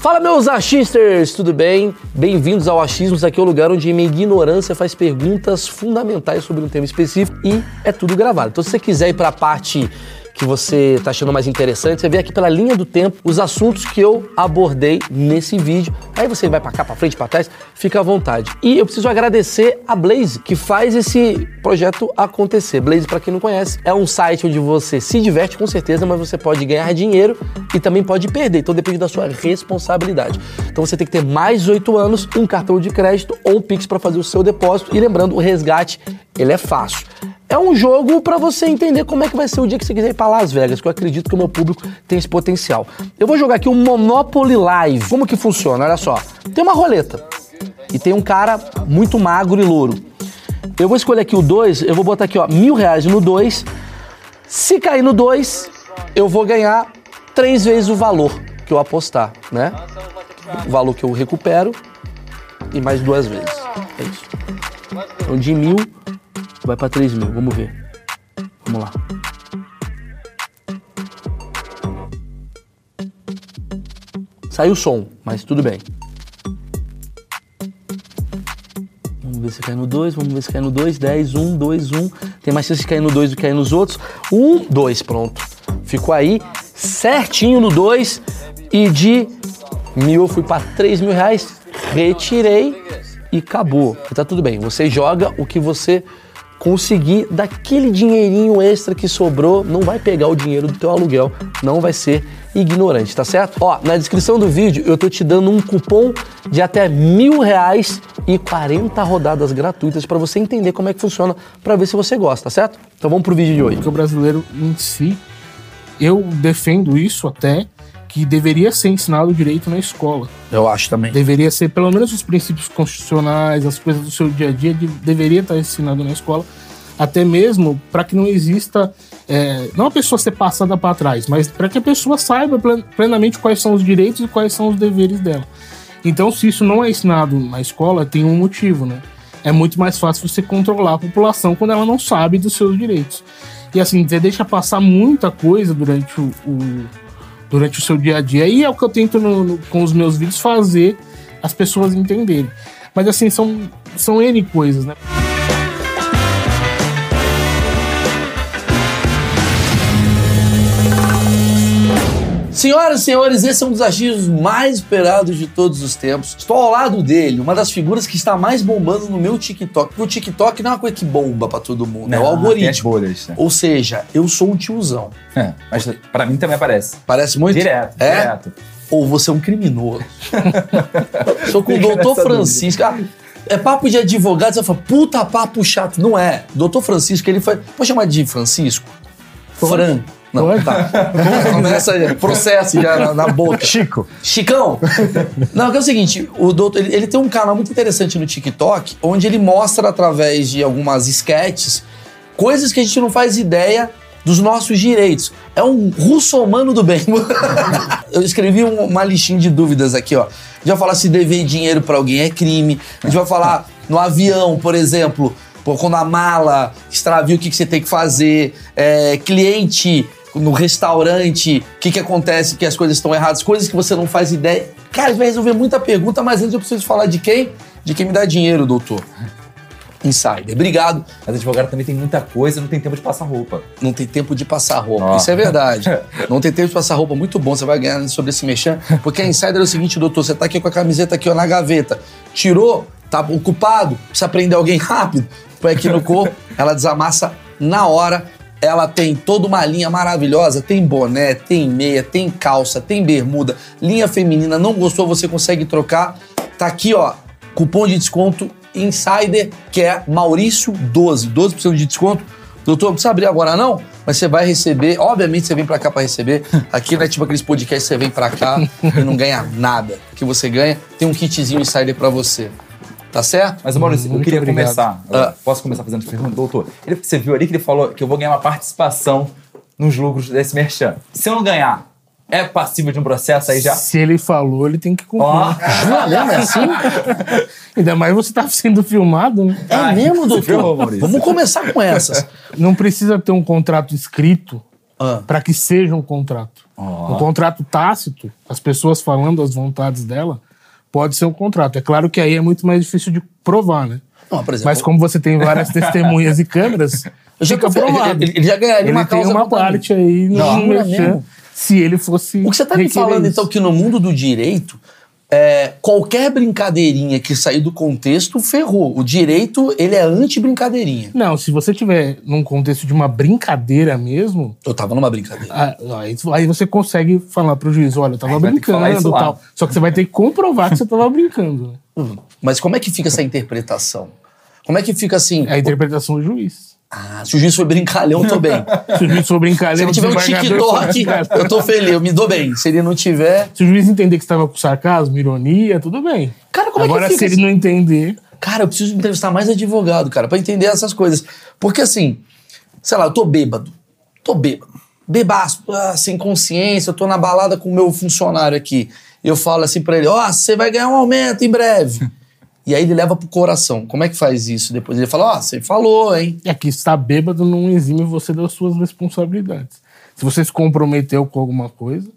Fala meus achisters, tudo bem? Bem-vindos ao Achismos, aqui é o lugar onde minha ignorância faz perguntas fundamentais sobre um tema específico e é tudo gravado. Então se você quiser ir para a parte que você está achando mais interessante, você vê aqui pela linha do tempo os assuntos que eu abordei nesse vídeo. Aí você vai para cá, para frente, para trás, fica à vontade. E eu preciso agradecer a Blaze, que faz esse projeto acontecer. Blaze, para quem não conhece, é um site onde você se diverte com certeza, mas você pode ganhar dinheiro e também pode perder. Então depende da sua responsabilidade. Então você tem que ter mais 8 anos, um cartão de crédito ou um Pix para fazer o seu depósito. E lembrando, o resgate, ele é fácil. É um jogo para você entender como é que vai ser o dia que você quiser ir para Las Vegas, que eu acredito que o meu público tem esse potencial. Eu vou jogar aqui um Monopoly Live. Como que funciona? Olha só. Tem uma roleta e tem um cara muito magro e louro. Eu vou escolher aqui o 2, eu vou botar aqui, ó, mil reais no 2. Se cair no 2, eu vou ganhar três vezes o valor que eu apostar, né? O valor que eu recupero e mais duas vezes. É isso. Então de mil vai para 3 mil. Vamos ver. Vamos lá. Saiu o som, mas tudo bem. Vamos ver se cai no 2, vamos ver se cai no 2, 10, 1, 2, 1. Tem mais chance de cair no 2 do que cair nos outros. 1, 2, pronto. Ficou aí certinho no 2 e de mil eu fui para 3 mil reais, retirei e acabou. Tá tudo bem, você joga o que você conseguir daquele dinheirinho extra que sobrou, não vai pegar o dinheiro do teu aluguel, não vai ser ignorante, tá certo? Ó, na descrição do vídeo eu tô te dando um cupom de até mil reais e 40 rodadas gratuitas para você entender como é que funciona, para ver se você gosta, tá certo? Então vamos pro vídeo de hoje. Porque o brasileiro em si, eu defendo isso até, que deveria ser ensinado direito na escola. Eu acho também. Deveria ser, pelo menos, os princípios constitucionais, as coisas do seu dia a dia, de, deveria estar ensinado na escola, até mesmo para que não exista, é, não a pessoa ser passada para trás, mas para que a pessoa saiba plenamente quais são os direitos e quais são os deveres dela. Então, se isso não é ensinado na escola, tem um motivo, né? É muito mais fácil você controlar a população quando ela não sabe dos seus direitos. E assim, você deixa passar muita coisa durante o, o durante o seu dia a dia. E é o que eu tento no, no, com os meus vídeos fazer as pessoas entenderem. Mas assim, são, são N coisas, né? Senhoras e senhores, esse é um dos agios mais esperados de todos os tempos. Estou ao lado dele, uma das figuras que está mais bombando no meu TikTok. Porque o TikTok não é uma coisa que bomba para todo mundo, não, é o algoritmo. Bolhas, né? Ou seja, eu sou um tiozão. É, mas para mim também aparece. Parece muito? Direto, é? direto. Ou você é um criminoso. sou com o doutor Francisco. Ah, é papo de advogado, você fala, puta papo chato. Não é. Doutor Francisco, ele foi. Pode chamar de Francisco? Fran. Não, Oi? tá. Começa processo já na, na, boca. Chico. Chicão. Não, que é o seguinte, o doutor, ele, ele, tem um canal muito interessante no TikTok, onde ele mostra através de algumas sketches coisas que a gente não faz ideia dos nossos direitos. É um russomano do bem. Eu escrevi uma listinha de dúvidas aqui, ó. A gente vai falar se dever dinheiro para alguém é crime. A gente vai falar no avião, por exemplo, quando a mala extravia, o que, que você tem que fazer. É, cliente no restaurante, o que, que acontece que as coisas estão erradas, coisas que você não faz ideia. Cara, vai resolver muita pergunta, mas antes eu preciso falar de quem? De quem me dá dinheiro, doutor. Insider. Obrigado. Mas advogado também tem muita coisa, não tem tempo de passar roupa. Não tem tempo de passar roupa. Isso é verdade. não tem tempo de passar roupa. Muito bom, você vai ganhar sobre esse mexer. Porque a Insider é o seguinte, doutor, você tá aqui com a camiseta aqui ó, na gaveta. Tirou, tá ocupado, precisa prender alguém rápido, põe aqui no corpo, ela desamassa na hora ela tem toda uma linha maravilhosa, tem boné, tem meia, tem calça, tem bermuda, linha feminina, não gostou, você consegue trocar. Tá aqui, ó, cupom de desconto Insider, que é Maurício 12, 12% de desconto. Doutor, não precisa abrir agora não, mas você vai receber, obviamente você vem para cá para receber. Aqui não é tipo aqueles podcasts você vem para cá e não ganha nada. O que você ganha, tem um kitzinho Insider para você. Tá certo? Mas, Maurício, Muito eu queria obrigado. começar. Uh, posso começar fazendo essa pergunta, doutor? Ele, você viu ali que ele falou que eu vou ganhar uma participação nos lucros desse merchan. Se eu não ganhar, é passível de um processo aí já? Se ele falou, ele tem que cumprir. Oh. Lembra assim? Ainda mais você tá sendo filmado, né? É mesmo, doutor? Vamos começar com essas. Não precisa ter um contrato escrito ah. para que seja um contrato. Oh. Um contrato tácito, as pessoas falando as vontades dela, pode ser um contrato. É claro que aí é muito mais difícil de provar, né? Não, exemplo, Mas como você tem várias testemunhas e câmeras, fica provado. Ele, ele, já ganharia ele uma tem uma parte aí no não, não se ele fosse. O que você está me falando, isso. então, que no mundo do direito, é, qualquer brincadeirinha que sair do contexto ferrou. O direito, ele é anti-brincadeirinha. Não, se você tiver num contexto de uma brincadeira mesmo. Eu tava numa brincadeira. Ah, aí, aí, você consegue falar pro juiz: olha, eu tava aí brincando e tal. Só que você vai ter que comprovar que você tava brincando. Né? Hum, mas como é que fica essa interpretação? Como é que fica assim? É a interpretação do juiz. Ah, se o juiz for brincalhão, eu tô bem. se o juiz for brincalhão, se ele tiver um TikTok, eu tô feliz, eu me dou bem. Se ele não tiver. Se o juiz entender que estava com sarcasmo, ironia, tudo bem. Cara, como Agora, é que fica? se ele não entender. Cara, eu preciso entrevistar mais advogado, cara, pra entender essas coisas. Porque assim, sei lá, eu tô bêbado. Tô bêbado. Bebaço, ah, sem consciência, eu tô na balada com o meu funcionário aqui. Eu falo assim pra ele: Ó, oh, você vai ganhar um aumento em breve. E aí ele leva pro coração. Como é que faz isso? Depois ele fala, ó, você falou, hein? É que estar bêbado não exime você das suas responsabilidades. Se você se comprometeu com alguma coisa,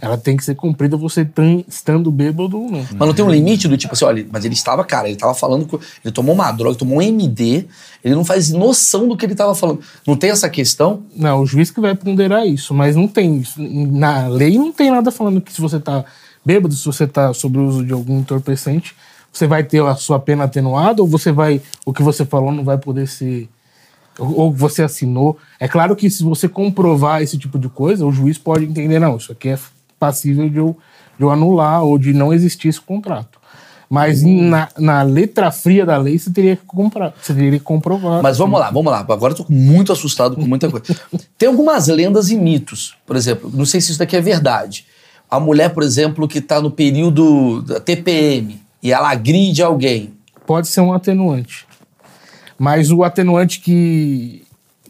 ela tem que ser cumprida você estando bêbado ou não. Mas não tem um limite do tipo assim, olha, mas ele estava, cara, ele estava falando, com, ele tomou uma droga, tomou um MD, ele não faz noção do que ele estava falando. Não tem essa questão? Não, o juiz que vai ponderar isso, mas não tem isso. Na lei não tem nada falando que se você está bêbado, se você está sob o uso de algum entorpecente, você vai ter a sua pena atenuada ou você vai o que você falou não vai poder ser ou você assinou. É claro que se você comprovar esse tipo de coisa, o juiz pode entender, não, isso aqui é passível de eu, de eu anular ou de não existir esse contrato. Mas hum. na, na, letra fria da lei você teria que comprar, você teria que comprovar. Mas vamos lá, vamos lá. Agora eu tô muito assustado com muita coisa. Tem algumas lendas e mitos, por exemplo, não sei se isso daqui é verdade. A mulher, por exemplo, que está no período da TPM, e ela agride alguém. Pode ser um atenuante. Mas o atenuante que,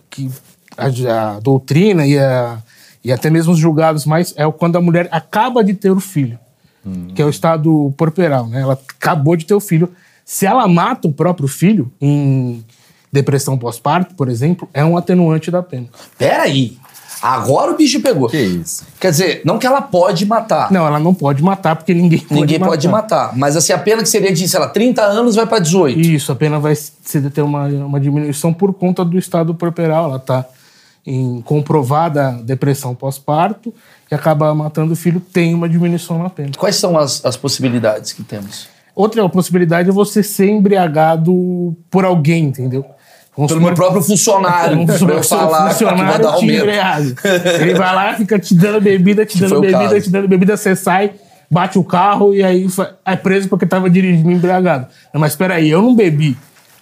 que a, a doutrina e, a, e até mesmo os julgados mais é quando a mulher acaba de ter o filho, hum. que é o estado porperal. Né? Ela acabou de ter o filho. Se ela mata o próprio filho em depressão pós-parto, por exemplo, é um atenuante da pena. Peraí. Agora o bicho pegou. Que isso? Quer dizer, não que ela pode matar. Não, ela não pode matar porque ninguém pode Ninguém matar. pode matar. Mas assim, a pena que seria de, sei lá, 30 anos vai para 18. Isso, a pena vai ser, ter uma, uma diminuição por conta do estado corporal. Ela tá em comprovada depressão pós-parto e acaba matando o filho, tem uma diminuição na pena. Quais são as, as possibilidades que temos? Outra possibilidade é você ser embriagado por alguém, entendeu? Vamos Pelo meu próprio funcionário. Vamos pra eu falar funcionário que embriaga. Ele vai lá, fica te dando bebida, te dando bebida, te dando bebida, você sai, bate o carro e aí é preso porque tava dirigindo embriagado. Mas espera aí, eu não bebi.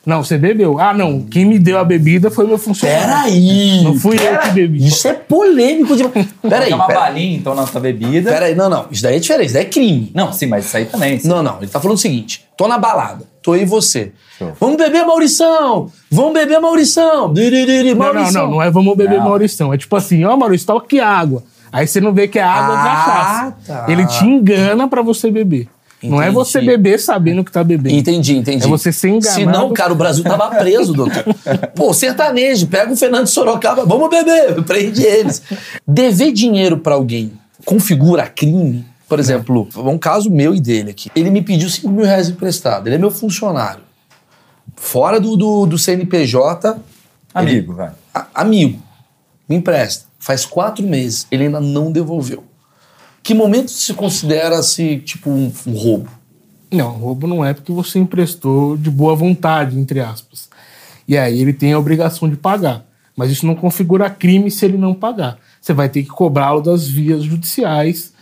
Não, você bebeu. Ah, não. Quem me deu a bebida foi meu funcionário. Peraí! Não fui pera, eu que bebi. Isso é polêmico demais. Peraí. uma pera. balinha, então, na sua bebida. Peraí, não, não. Isso daí é diferente. Isso daí é crime. Não, sim, mas isso aí também. Sim. Não, não. Ele tá falando o seguinte: tô na balada, tô aí e você. Show. Vamos beber, Maurição! Vamos beber, Maurição! Maurição! Não, não, não, não é vamos beber, não. Maurição. É tipo assim, ó, oh, Maurício, aqui água. Aí você não vê que é água ah, cachaça. Tá. Ele te engana para você beber. Entendi. Não é você beber sabendo que tá bebendo. Entendi, entendi. É você ser enganado. Se não, cara, o Brasil tava preso, doutor. Pô, sertanejo, pega o Fernando Sorocaba, vamos beber, prende eles. Dever dinheiro para alguém configura crime? Por exemplo, um caso meu e dele aqui. Ele me pediu 5 mil reais emprestado. Ele é meu funcionário. Fora do, do, do CNPJ. Amigo, ele, vai. A, amigo. Me empresta. Faz quatro meses. Ele ainda não devolveu. Que momento se considera-se tipo um, um roubo? Não, roubo não é porque você emprestou de boa vontade, entre aspas. E aí ele tem a obrigação de pagar. Mas isso não configura crime se ele não pagar. Você vai ter que cobrá-lo das vias judiciais,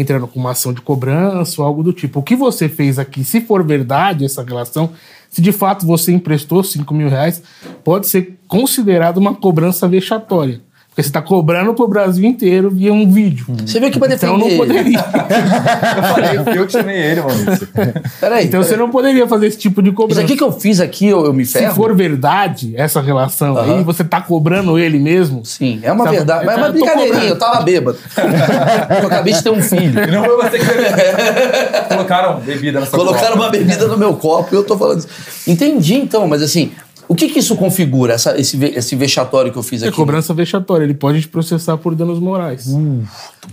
entrando com uma ação de cobrança ou algo do tipo. O que você fez aqui, se for verdade essa relação, se de fato você emprestou 5 mil reais, pode ser considerado uma cobrança vexatória. Porque você está cobrando pro Brasil inteiro via um vídeo. Você viu que pra defender Então não poderia. eu falei, eu que chamei ele, mano. Peraí. Então peraí. você não poderia fazer esse tipo de cobrança. Isso aqui que eu fiz aqui, eu, eu me ferro. Se for verdade essa relação uhum. aí, você tá cobrando ele mesmo. Sim, é uma sabe? verdade. Mas é uma brincadeirinha, eu tava bêbado. eu acabei de ter um filho. E não foi você que Colocaram bebida na sua Colocaram copa. uma bebida no meu copo e eu tô falando isso. Entendi então, mas assim, O que, que isso configura, essa, esse, esse vexatório que eu fiz É aqui? cobrança vexatória. Ele pode te processar por danos morais. Uh,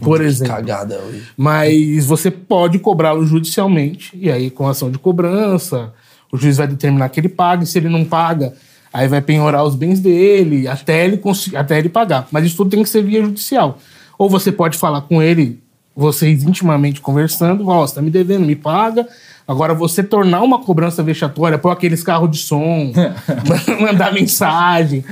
por exemplo. Cagada hoje. Mas você pode cobrá-lo judicialmente. E aí, com ação de cobrança, o juiz vai determinar que ele pague. Se ele não paga, aí vai penhorar os bens dele até ele, até ele pagar. Mas isso tudo tem que ser via judicial. Ou você pode falar com ele, vocês intimamente conversando, ó, você tá me devendo, me paga. Agora, você tornar uma cobrança vexatória, pôr aqueles carros de som, mandar mensagem,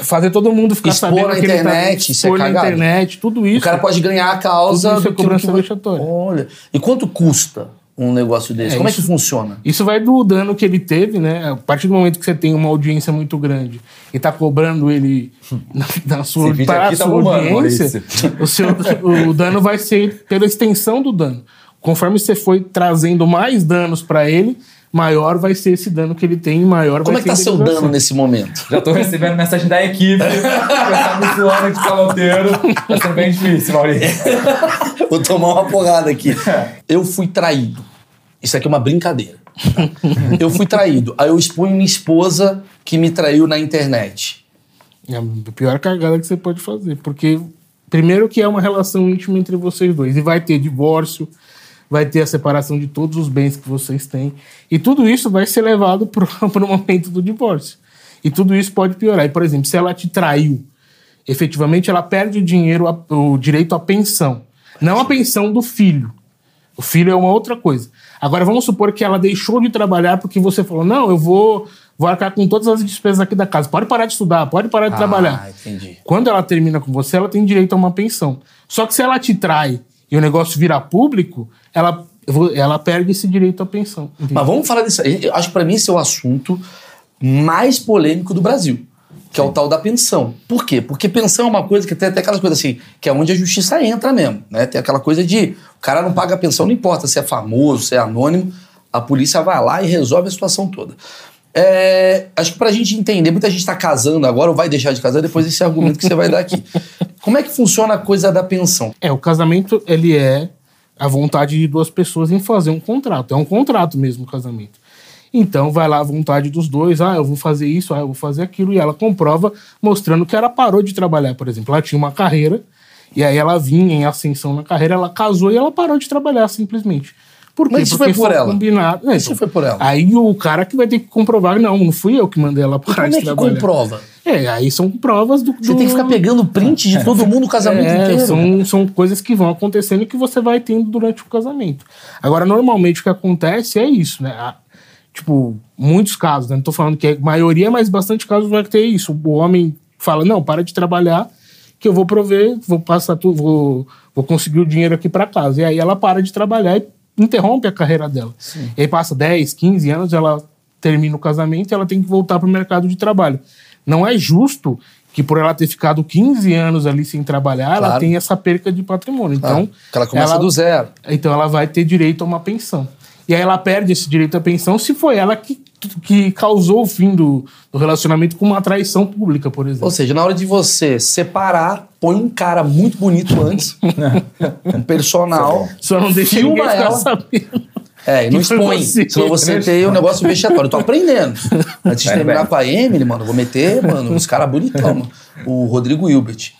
fazer todo mundo ficar Expor sabendo na que ele tá- internet, é expor na cagada. internet, tudo isso. O cara pode ganhar a causa Tudo isso é cobrança que- vexatória. Olha. E quanto custa um negócio desse? É, Como é isso- que funciona? Isso vai do dano que ele teve, né? A partir do momento que você tem uma audiência muito grande e tá cobrando ele na, na sua, para a tá sua bombando, audiência, o, seu, o dano vai ser pela extensão do dano. Conforme você foi trazendo mais danos para ele, maior vai ser esse dano que ele tem maior Como vai é que tá seu dano nesse momento? Já tô recebendo mensagem da equipe. Eu tá me de caloteiro. Tá sendo bem difícil, Maurício. Vou tomar uma porrada aqui. Eu fui traído. Isso aqui é uma brincadeira. tá? Eu fui traído. Aí eu exponho minha esposa que me traiu na internet. É a pior cagada que você pode fazer. Porque, primeiro, que é uma relação íntima entre vocês dois. E vai ter divórcio, vai ter a separação de todos os bens que vocês têm. E tudo isso vai ser levado para o momento do divórcio. E tudo isso pode piorar. E, por exemplo, se ela te traiu, efetivamente ela perde o dinheiro, o direito à pensão. Não a pensão do filho. O filho é uma outra coisa. Agora, vamos supor que ela deixou de trabalhar porque você falou: não, eu vou, vou arcar com todas as despesas aqui da casa. Pode parar de estudar, pode parar de trabalhar. Ah, entendi. Quando ela termina com você, ela tem direito a uma pensão. Só que se ela te trai e o negócio virar público, ela, ela perde esse direito à pensão. entende? Mas vamos falar disso. Eu acho que pra mim esse é o assunto mais polêmico do Brasil. Que é o tal da pensão. Por quê? Porque pensão é uma coisa que tem até aquelas coisas assim, que é onde a justiça entra mesmo. Né? Tem aquela coisa de o cara não paga a pensão, não importa se é famoso, se é anônimo, a polícia vai lá e resolve a situação toda. É, acho que pra gente entender, muita gente tá casando agora ou vai deixar de casar depois desse argumento que você vai dar aqui. Como é que funciona a coisa da pensão? É, o casamento, ele é a vontade de duas pessoas em fazer um contrato. É um contrato mesmo o casamento. Então vai lá a vontade dos dois, ah, eu vou fazer isso, ah, eu vou fazer aquilo, e ela comprova mostrando que ela parou de trabalhar, por exemplo. Ela tinha uma carreira, e aí ela vinha em ascensão na carreira, ela casou e ela parou de trabalhar simplesmente. Por quê? Mas isso Porque foi por ela? combinado. É, Isso foi por ela? Aí o cara que vai ter que comprovar, não, não fui eu que mandei ela parar Como é que trabalhar. comprova? É, aí são provas do. Você tem que ficar pegando print de todo mundo o casamento É, inteiro. são, são coisas que vão acontecendo e que você vai tendo durante o casamento. Agora, normalmente o que acontece é isso, né? A- tipo, muitos casos, né? Não tô falando que é maioria, mas bastante casos vai ter isso. O homem fala, não, para de trabalhar, que eu vou prover, vou passar tudo, vou, vou conseguir o dinheiro aqui para casa. E aí ela para de trabalhar e interrompe a carreira dela. E aí passa 10, 15 anos, ela termina o casamento e ela tem que voltar para o mercado de trabalho. Não é justo que por ela ter ficado 15 anos ali sem trabalhar, ela Claro. tem essa perca de patrimônio. Então, Ah, ela começa do zero. Então ela vai ter direito a uma pensão. E aí ela perde esse direito à pensão se foi ela que, que causou o fim do, do relacionamento com uma traição pública, por exemplo. Ou seja, na hora de você separar, põe um cara muito bonito antes, um personal. Só não deixa Filma ninguém ela. sabendo. É, e não expõe. Senão você tem um negócio vexatório. Eu tô aprendendo. Antes de terminar com a Emily, mano, vou meter, mano, uns caras bonitão, mano. O Rodrigo Hilbert.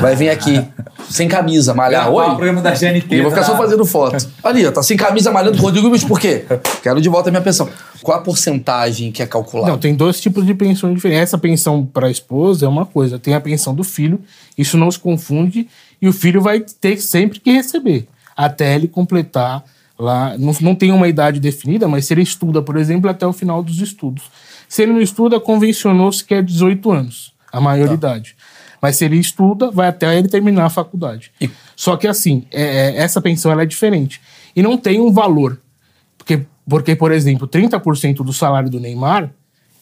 Vai vir aqui, sem camisa, malhar. Gravar o Oi? programa da GNT. Eu vou ficar só tá? fazendo foto. Ali, ó, tá sem camisa malhando o Rodrigo Hilbert, por quê? Quero de volta a minha pensão. Qual a porcentagem que é calculada? Não, tem dois tipos de pensão diferentes. Essa pensão para a esposa é uma coisa, tem a pensão do filho, isso não se confunde, e o filho vai ter sempre que receber, até ele completar lá. Não, não tem uma idade definida, mas se ele estuda, por exemplo, até o final dos estudos. Se ele não estuda, convencionou-se que é 18 anos, a maioridade. Mas se ele estuda, vai até ele terminar a faculdade. E- Só que assim, é- é- essa pensão ela é diferente. E não tem um valor. Porque, porque, por exemplo, 30% do salário do Neymar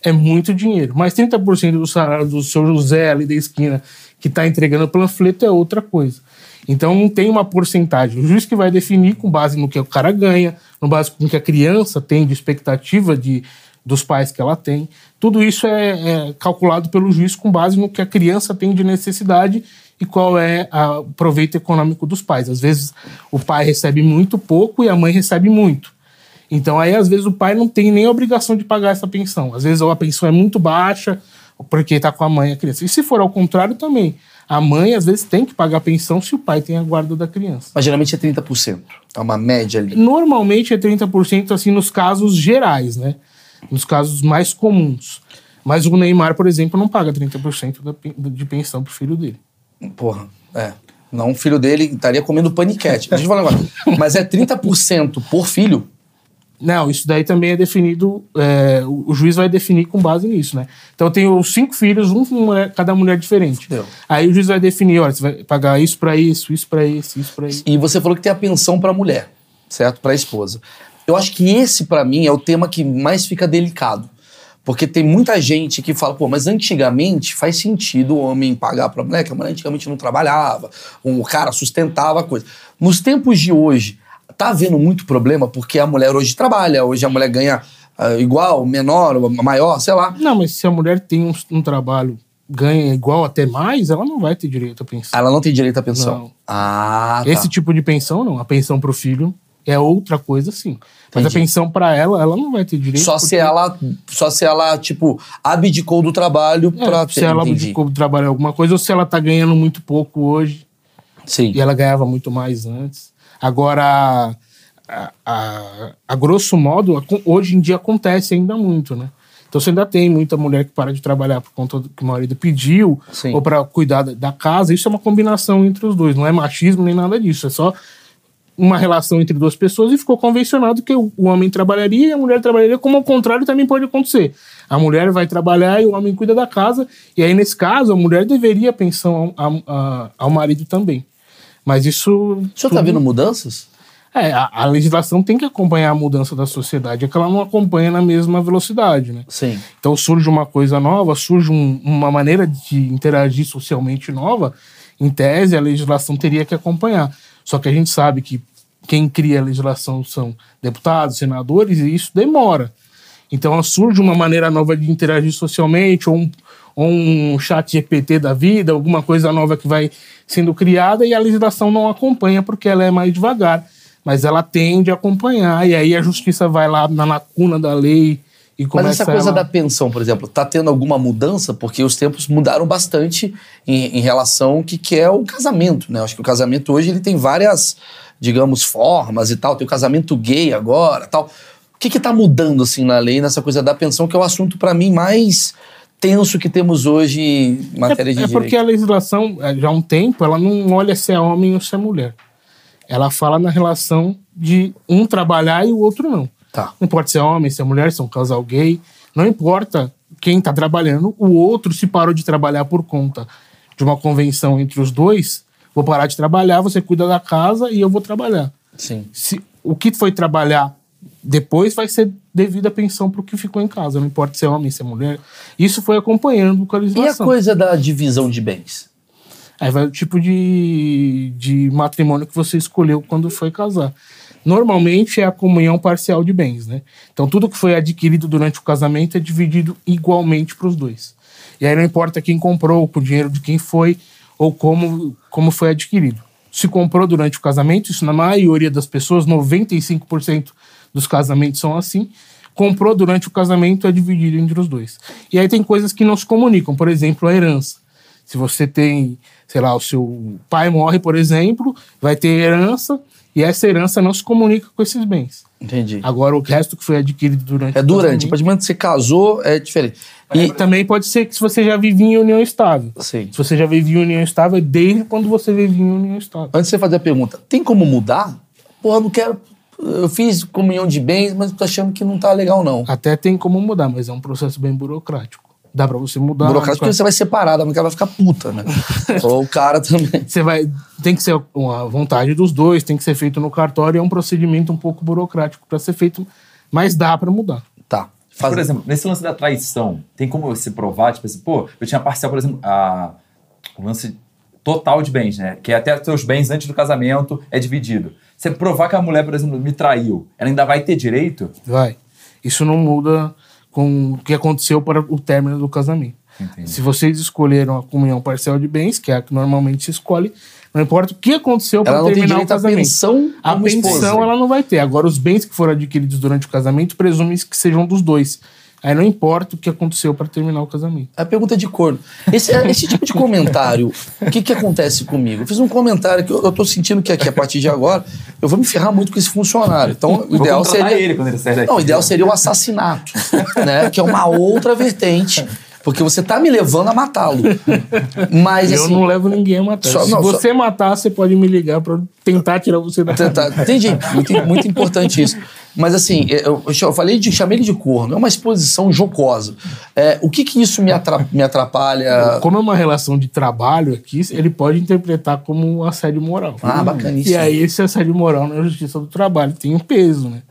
é muito dinheiro. Mas 30% do salário do seu José ali da esquina que está entregando o panfleto é outra coisa. Então não tem uma porcentagem. O juiz que vai definir com base no que o cara ganha, no base com que a criança tem de expectativa de, dos pais que ela tem. Tudo isso é, é calculado pelo juiz com base no que a criança tem de necessidade e qual é o proveito econômico dos pais. Às vezes o pai recebe muito pouco e a mãe recebe muito. Então aí às vezes o pai não tem nem obrigação de pagar essa pensão. Às vezes a pensão é muito baixa, porque está com a mãe a criança. E se for ao contrário também, a mãe às vezes tem que pagar a pensão se o pai tem a guarda da criança. Mas geralmente é 30%. É uma média ali. Normalmente é 30% assim nos casos gerais, né? Nos casos mais comuns. Mas o Neymar, por exemplo, não paga 30% da, de pensão pro filho dele. Porra, é. Não, o filho dele estaria comendo paniquete. Deixa eu falar negócio. Mas é 30% por filho? Não, isso daí também é definido, é, o, juiz vai definir com base nisso, né? Então eu tenho cinco filhos, um mulher, cada mulher diferente. Deu. Aí o juiz vai definir, olha, você vai pagar isso para isso, isso para isso, isso para isso. E você falou que tem a pensão para mulher, certo? Para a esposa. Eu acho que esse para mim é o tema que mais fica delicado. Porque tem muita gente que fala, pô, mas antigamente faz sentido o homem pagar para a mulher, que a mulher antigamente não trabalhava, o cara sustentava a coisa. Nos tempos de hoje, tá havendo muito problema porque a mulher hoje trabalha, hoje a mulher ganha uh, igual, menor, maior, sei lá. Não, mas se a mulher tem um, um, trabalho, ganha igual até mais, ela não vai ter direito à pensão. Ela não tem direito à pensão? Não. Ah, tá. Esse tipo de pensão, não. A pensão pro filho é outra coisa, sim. Mas Entendi. a pensão para ela, ela não vai ter direito. Só porque... se ela, só se ela tipo abdicou do trabalho é, para ter. Se ela Entendi. abdicou do trabalho alguma coisa ou se ela tá ganhando muito pouco hoje. Sim. E ela ganhava muito mais antes. Agora, a, a, a grosso modo, hoje em dia acontece ainda muito, né? Então você ainda tem muita mulher que para de trabalhar por conta do que o marido pediu, Sim. ou para cuidar da casa. Isso é uma combinação entre os dois, não é machismo nem nada disso. É só uma relação entre duas pessoas e ficou convencionado que o homem trabalharia e a mulher trabalharia, como ao contrário também pode acontecer. A mulher vai trabalhar e o homem cuida da casa, e aí nesse caso a mulher deveria pensão ao, ao, ao marido também. Mas isso. O senhor está tudo... vendo mudanças? É, a, a, legislação tem que acompanhar a mudança da sociedade, é que ela não acompanha na mesma velocidade, né? Sim. Então surge uma coisa nova, surge um, uma maneira de interagir socialmente nova, em tese a legislação teria que acompanhar. Só que a gente sabe que quem cria a legislação são deputados, senadores, e isso demora. Então surge uma maneira nova de interagir socialmente, ou um, ou um chat GPT da vida, alguma coisa nova que vai sendo criada e a legislação não acompanha porque ela é mais devagar. Mas ela tende a acompanhar, e aí a justiça vai lá na lacuna da lei e começa Mas essa coisa ela... da pensão, por exemplo, está tendo alguma mudança? Porque os tempos mudaram bastante em, em relação ao que, que é o casamento, né? Acho que o casamento hoje ele tem várias, digamos, formas e tal. Tem o casamento gay agora tal. O que está mudando assim na lei nessa coisa da pensão, que é o assunto para mim mais tenso que temos hoje em matéria é, de é direito? É porque a legislação, é, já há um tempo, ela não olha se é homem ou se é mulher. Ela fala na relação de um trabalhar e o outro não. Tá. Não importa se é homem, se é mulher, se é um casal gay. Não importa quem está trabalhando, o outro se parou de trabalhar por conta de uma convenção entre os dois, vou parar de trabalhar, você cuida da casa e eu vou trabalhar. Sim. Se, o que foi trabalhar depois vai ser devido à pensão para o que ficou em casa, não importa se é homem, se é mulher. Isso foi acompanhando com a legislação. E a coisa da divisão de bens? Aí vai o tipo de, de matrimônio que você escolheu quando foi casar normalmente é a comunhão parcial de bens, né? Então tudo que foi adquirido durante o casamento é dividido igualmente para os dois. E aí não importa quem comprou, com o dinheiro de quem foi ou como, como foi adquirido. Se comprou durante o casamento, isso na maioria das pessoas, 95% dos casamentos são assim. Comprou durante o casamento é dividido entre os dois. E aí tem coisas que não se comunicam, por exemplo, a herança. Se você tem, sei lá, o seu pai morre, por exemplo, vai ter herança, e essa herança não se comunica com esses bens. Entendi. Agora, o resto que foi adquirido durante É durante. A partir do momento que você casou, é diferente. E é, também pode ser que se você já vivia em união estável. Sim. Se você já vivia em união estável, é desde quando você vivia em união estável. Antes de você fazer a pergunta, tem como mudar? Porra, não quero. Eu fiz comunhão de bens, mas tô achando que não tá legal, não. Até tem como mudar, mas é um processo bem burocrático. Dá pra você mudar. Burocrático porque você vai separar, a mulher vai ficar puta, né? Ou o cara também. Você vai. Tem que ser a vontade dos dois, tem que ser feito no cartório, é um procedimento um pouco burocrático para ser feito, mas dá para mudar. Tá. Faz... Por exemplo, nesse lance da traição, tem como você provar, tipo assim, pô, eu tinha parcial, por exemplo, a... o lance total de bens, né? Que é até os seus bens antes do casamento é dividido. Você provar que a mulher, por exemplo, me traiu, ela ainda vai ter direito? Vai. Isso não muda com o que aconteceu para o término do casamento. Entendi. Se vocês escolheram a comunhão parcial de bens, que é a que normalmente se escolhe, não importa o que aconteceu para Ela não tem terminar o direito à casamento. pensão A pensão esposa. ela não vai ter. Agora, os bens que foram adquiridos durante o casamento, presume que sejam dos dois. Aí não importa o que aconteceu para terminar o casamento. É a pergunta de corno. Esse, esse tipo de comentário, o que, que acontece comigo? Eu fiz um comentário que eu, eu tô sentindo que aqui, a partir de agora, eu vou me ferrar muito com esse funcionário. Então, o ideal seria. ele quando ele sair daqui. Não, o ideal seria o assassinato, né? Que é uma outra vertente. Porque você tá me levando a matá-lo. Mas eu assim. não levo ninguém a matar. só- Se não, só- você matar, você pode me ligar para tentar tirar você da tá, entendi. Muito, muito importante isso. Mas assim, eu, eu falei de, chamei ele de corno, é uma exposição jocosa. É, o que que isso me, atra- me atrapalha? Como é uma relação de trabalho aqui, ele pode interpretar como um assédio moral. Ah, bacaníssimo. E aí, esse assédio moral na justiça do trabalho tem um peso, né?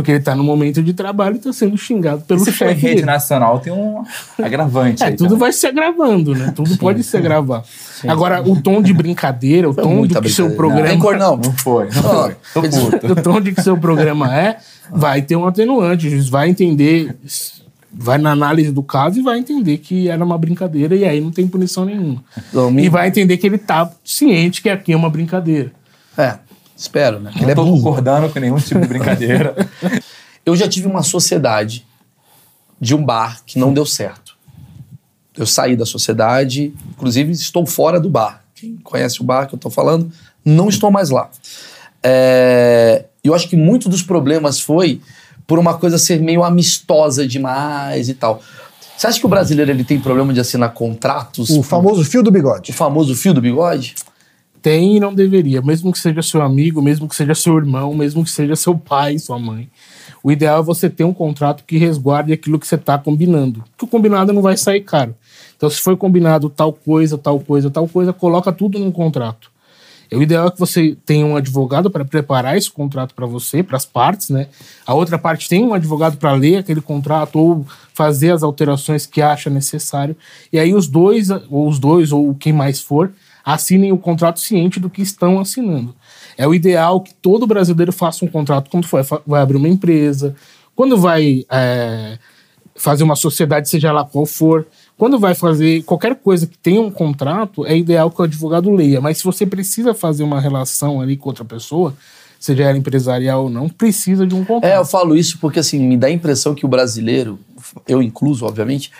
Porque ele tá no momento de trabalho e tá sendo xingado pelo Se for em chefe rede nacional, tem um agravante É, aí. tudo também. vai se agravando, né? Tudo pode se agravar. Agora, o tom de brincadeira, o tom muita do que seu programa. Tem cor não. Não foi, não foi. Tô puto. o tom de que seu programa é, vai ter um atenuante. O juiz vai entender, vai na análise do caso e vai entender que era uma brincadeira e aí não tem punição nenhuma. Não, me- E vai entender que ele tá ciente que aqui é uma brincadeira. É, espero, né? Ele Não é tô burro. concordando com nenhum tipo de brincadeira. Eu já tive uma sociedade de um bar que não deu certo. Eu saí da sociedade, inclusive estou fora do bar. Quem conhece o bar que eu estou falando, não estou mais lá. É, eu acho que muito dos problemas foi por uma coisa ser meio amistosa demais e tal. Você acha que o brasileiro ele tem problema de assinar contratos? O famoso fio do o bigode. famoso fio do bigode? Tem e não deveria, mesmo que seja seu amigo, mesmo que seja seu irmão, mesmo que seja seu pai, sua mãe. O ideal é você ter um contrato que resguarde aquilo que você está combinando. Que o combinado não vai sair caro. Então, se foi combinado tal coisa, tal coisa, tal coisa, coloca tudo num contrato. E O ideal é que você tenha um advogado para preparar esse contrato para você, para as partes, né? A outra parte tem um advogado para ler aquele contrato ou fazer as alterações que acha necessário. E aí os dois, ou os dois, ou quem mais for, assinem o contrato ciente do que estão assinando. É o ideal que todo brasileiro faça um contrato quando for, vai abrir uma empresa, quando vai é, fazer uma sociedade, seja lá qual for. Quando vai fazer qualquer coisa que tenha um contrato, é ideal que o advogado leia. Mas se você precisa fazer uma relação ali com outra pessoa, seja ela empresarial ou não, precisa de um contrato. É, eu falo isso porque assim, me dá a impressão que o brasileiro, eu incluso, obviamente,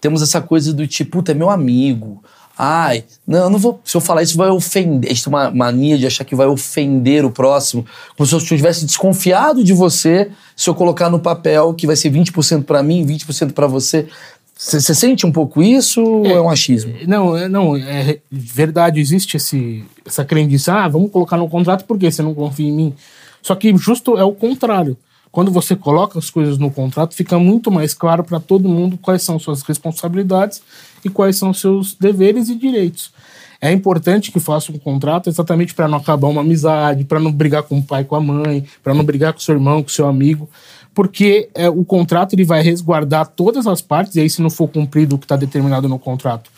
temos essa coisa do tipo, puta, é meu amigo. Ai, não, eu não vou. Se eu falar isso, vai ofender. A gente tem uma mania de achar que vai ofender o próximo. Como se eu estivesse desconfiado de você se eu colocar no papel que vai ser 20% pra mim, 20% pra você. Você sente um pouco isso ou é um achismo? Não, é- não, é verdade, existe esse, essa crendice, ah, vamos colocar no contrato porque você não confia em mim. Só que justo é o contrário. Quando você coloca as coisas no contrato, fica muito mais claro para todo mundo quais são suas responsabilidades e quais são seus deveres e direitos. É importante que faça um contrato exatamente para não acabar uma amizade, para não brigar com o pai, com a mãe, para não brigar com seu irmão, com seu amigo, porque é, o contrato ele vai resguardar todas as partes e aí se não for cumprido o que está determinado no contrato,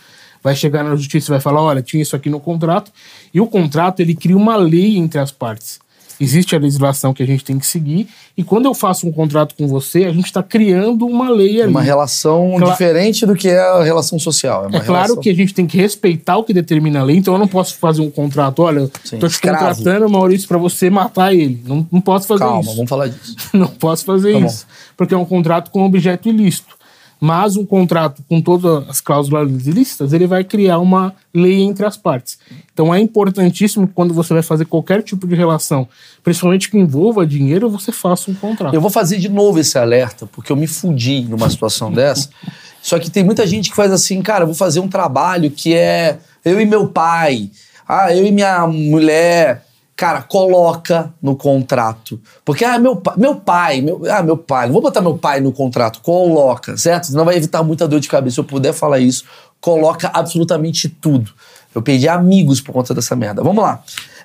vai chegar na justiça e vai falar, olha, tinha isso aqui no contrato e o contrato ele cria uma lei entre as partes. Existe a legislação que a gente tem que seguir e quando eu faço um contrato com você, a gente está criando uma lei ali. Uma relação Cla- diferente do que é a relação social. É, É claro relação- que a gente tem que respeitar o que determina a lei, então eu não posso fazer um contrato, olha, tô te escravo. contratando, Maurício, para você matar ele. Não, não posso fazer Calma, isso. vamos falar disso. Não posso fazer Tá bom. isso. Porque é um contrato com objeto ilícito. Mas um contrato com todas as cláusulas ilícitas, ele vai criar uma lei entre as partes. Então é importantíssimo que quando você vai fazer qualquer tipo de relação, principalmente que envolva dinheiro, você faça um contrato. Eu vou fazer de novo esse alerta, porque eu me fudi numa situação dessa. Só que tem muita gente que faz assim, cara, vou fazer um trabalho que é eu e meu pai, ah, eu e minha mulher. Cara, coloca no contrato. Porque, ah, meu, meu pai, meu, ah, meu pai, não vou botar meu pai no contrato, coloca, certo? Senão vai evitar muita dor de cabeça. Se eu puder falar isso, coloca absolutamente tudo. Eu perdi amigos por conta dessa merda. Vamos lá.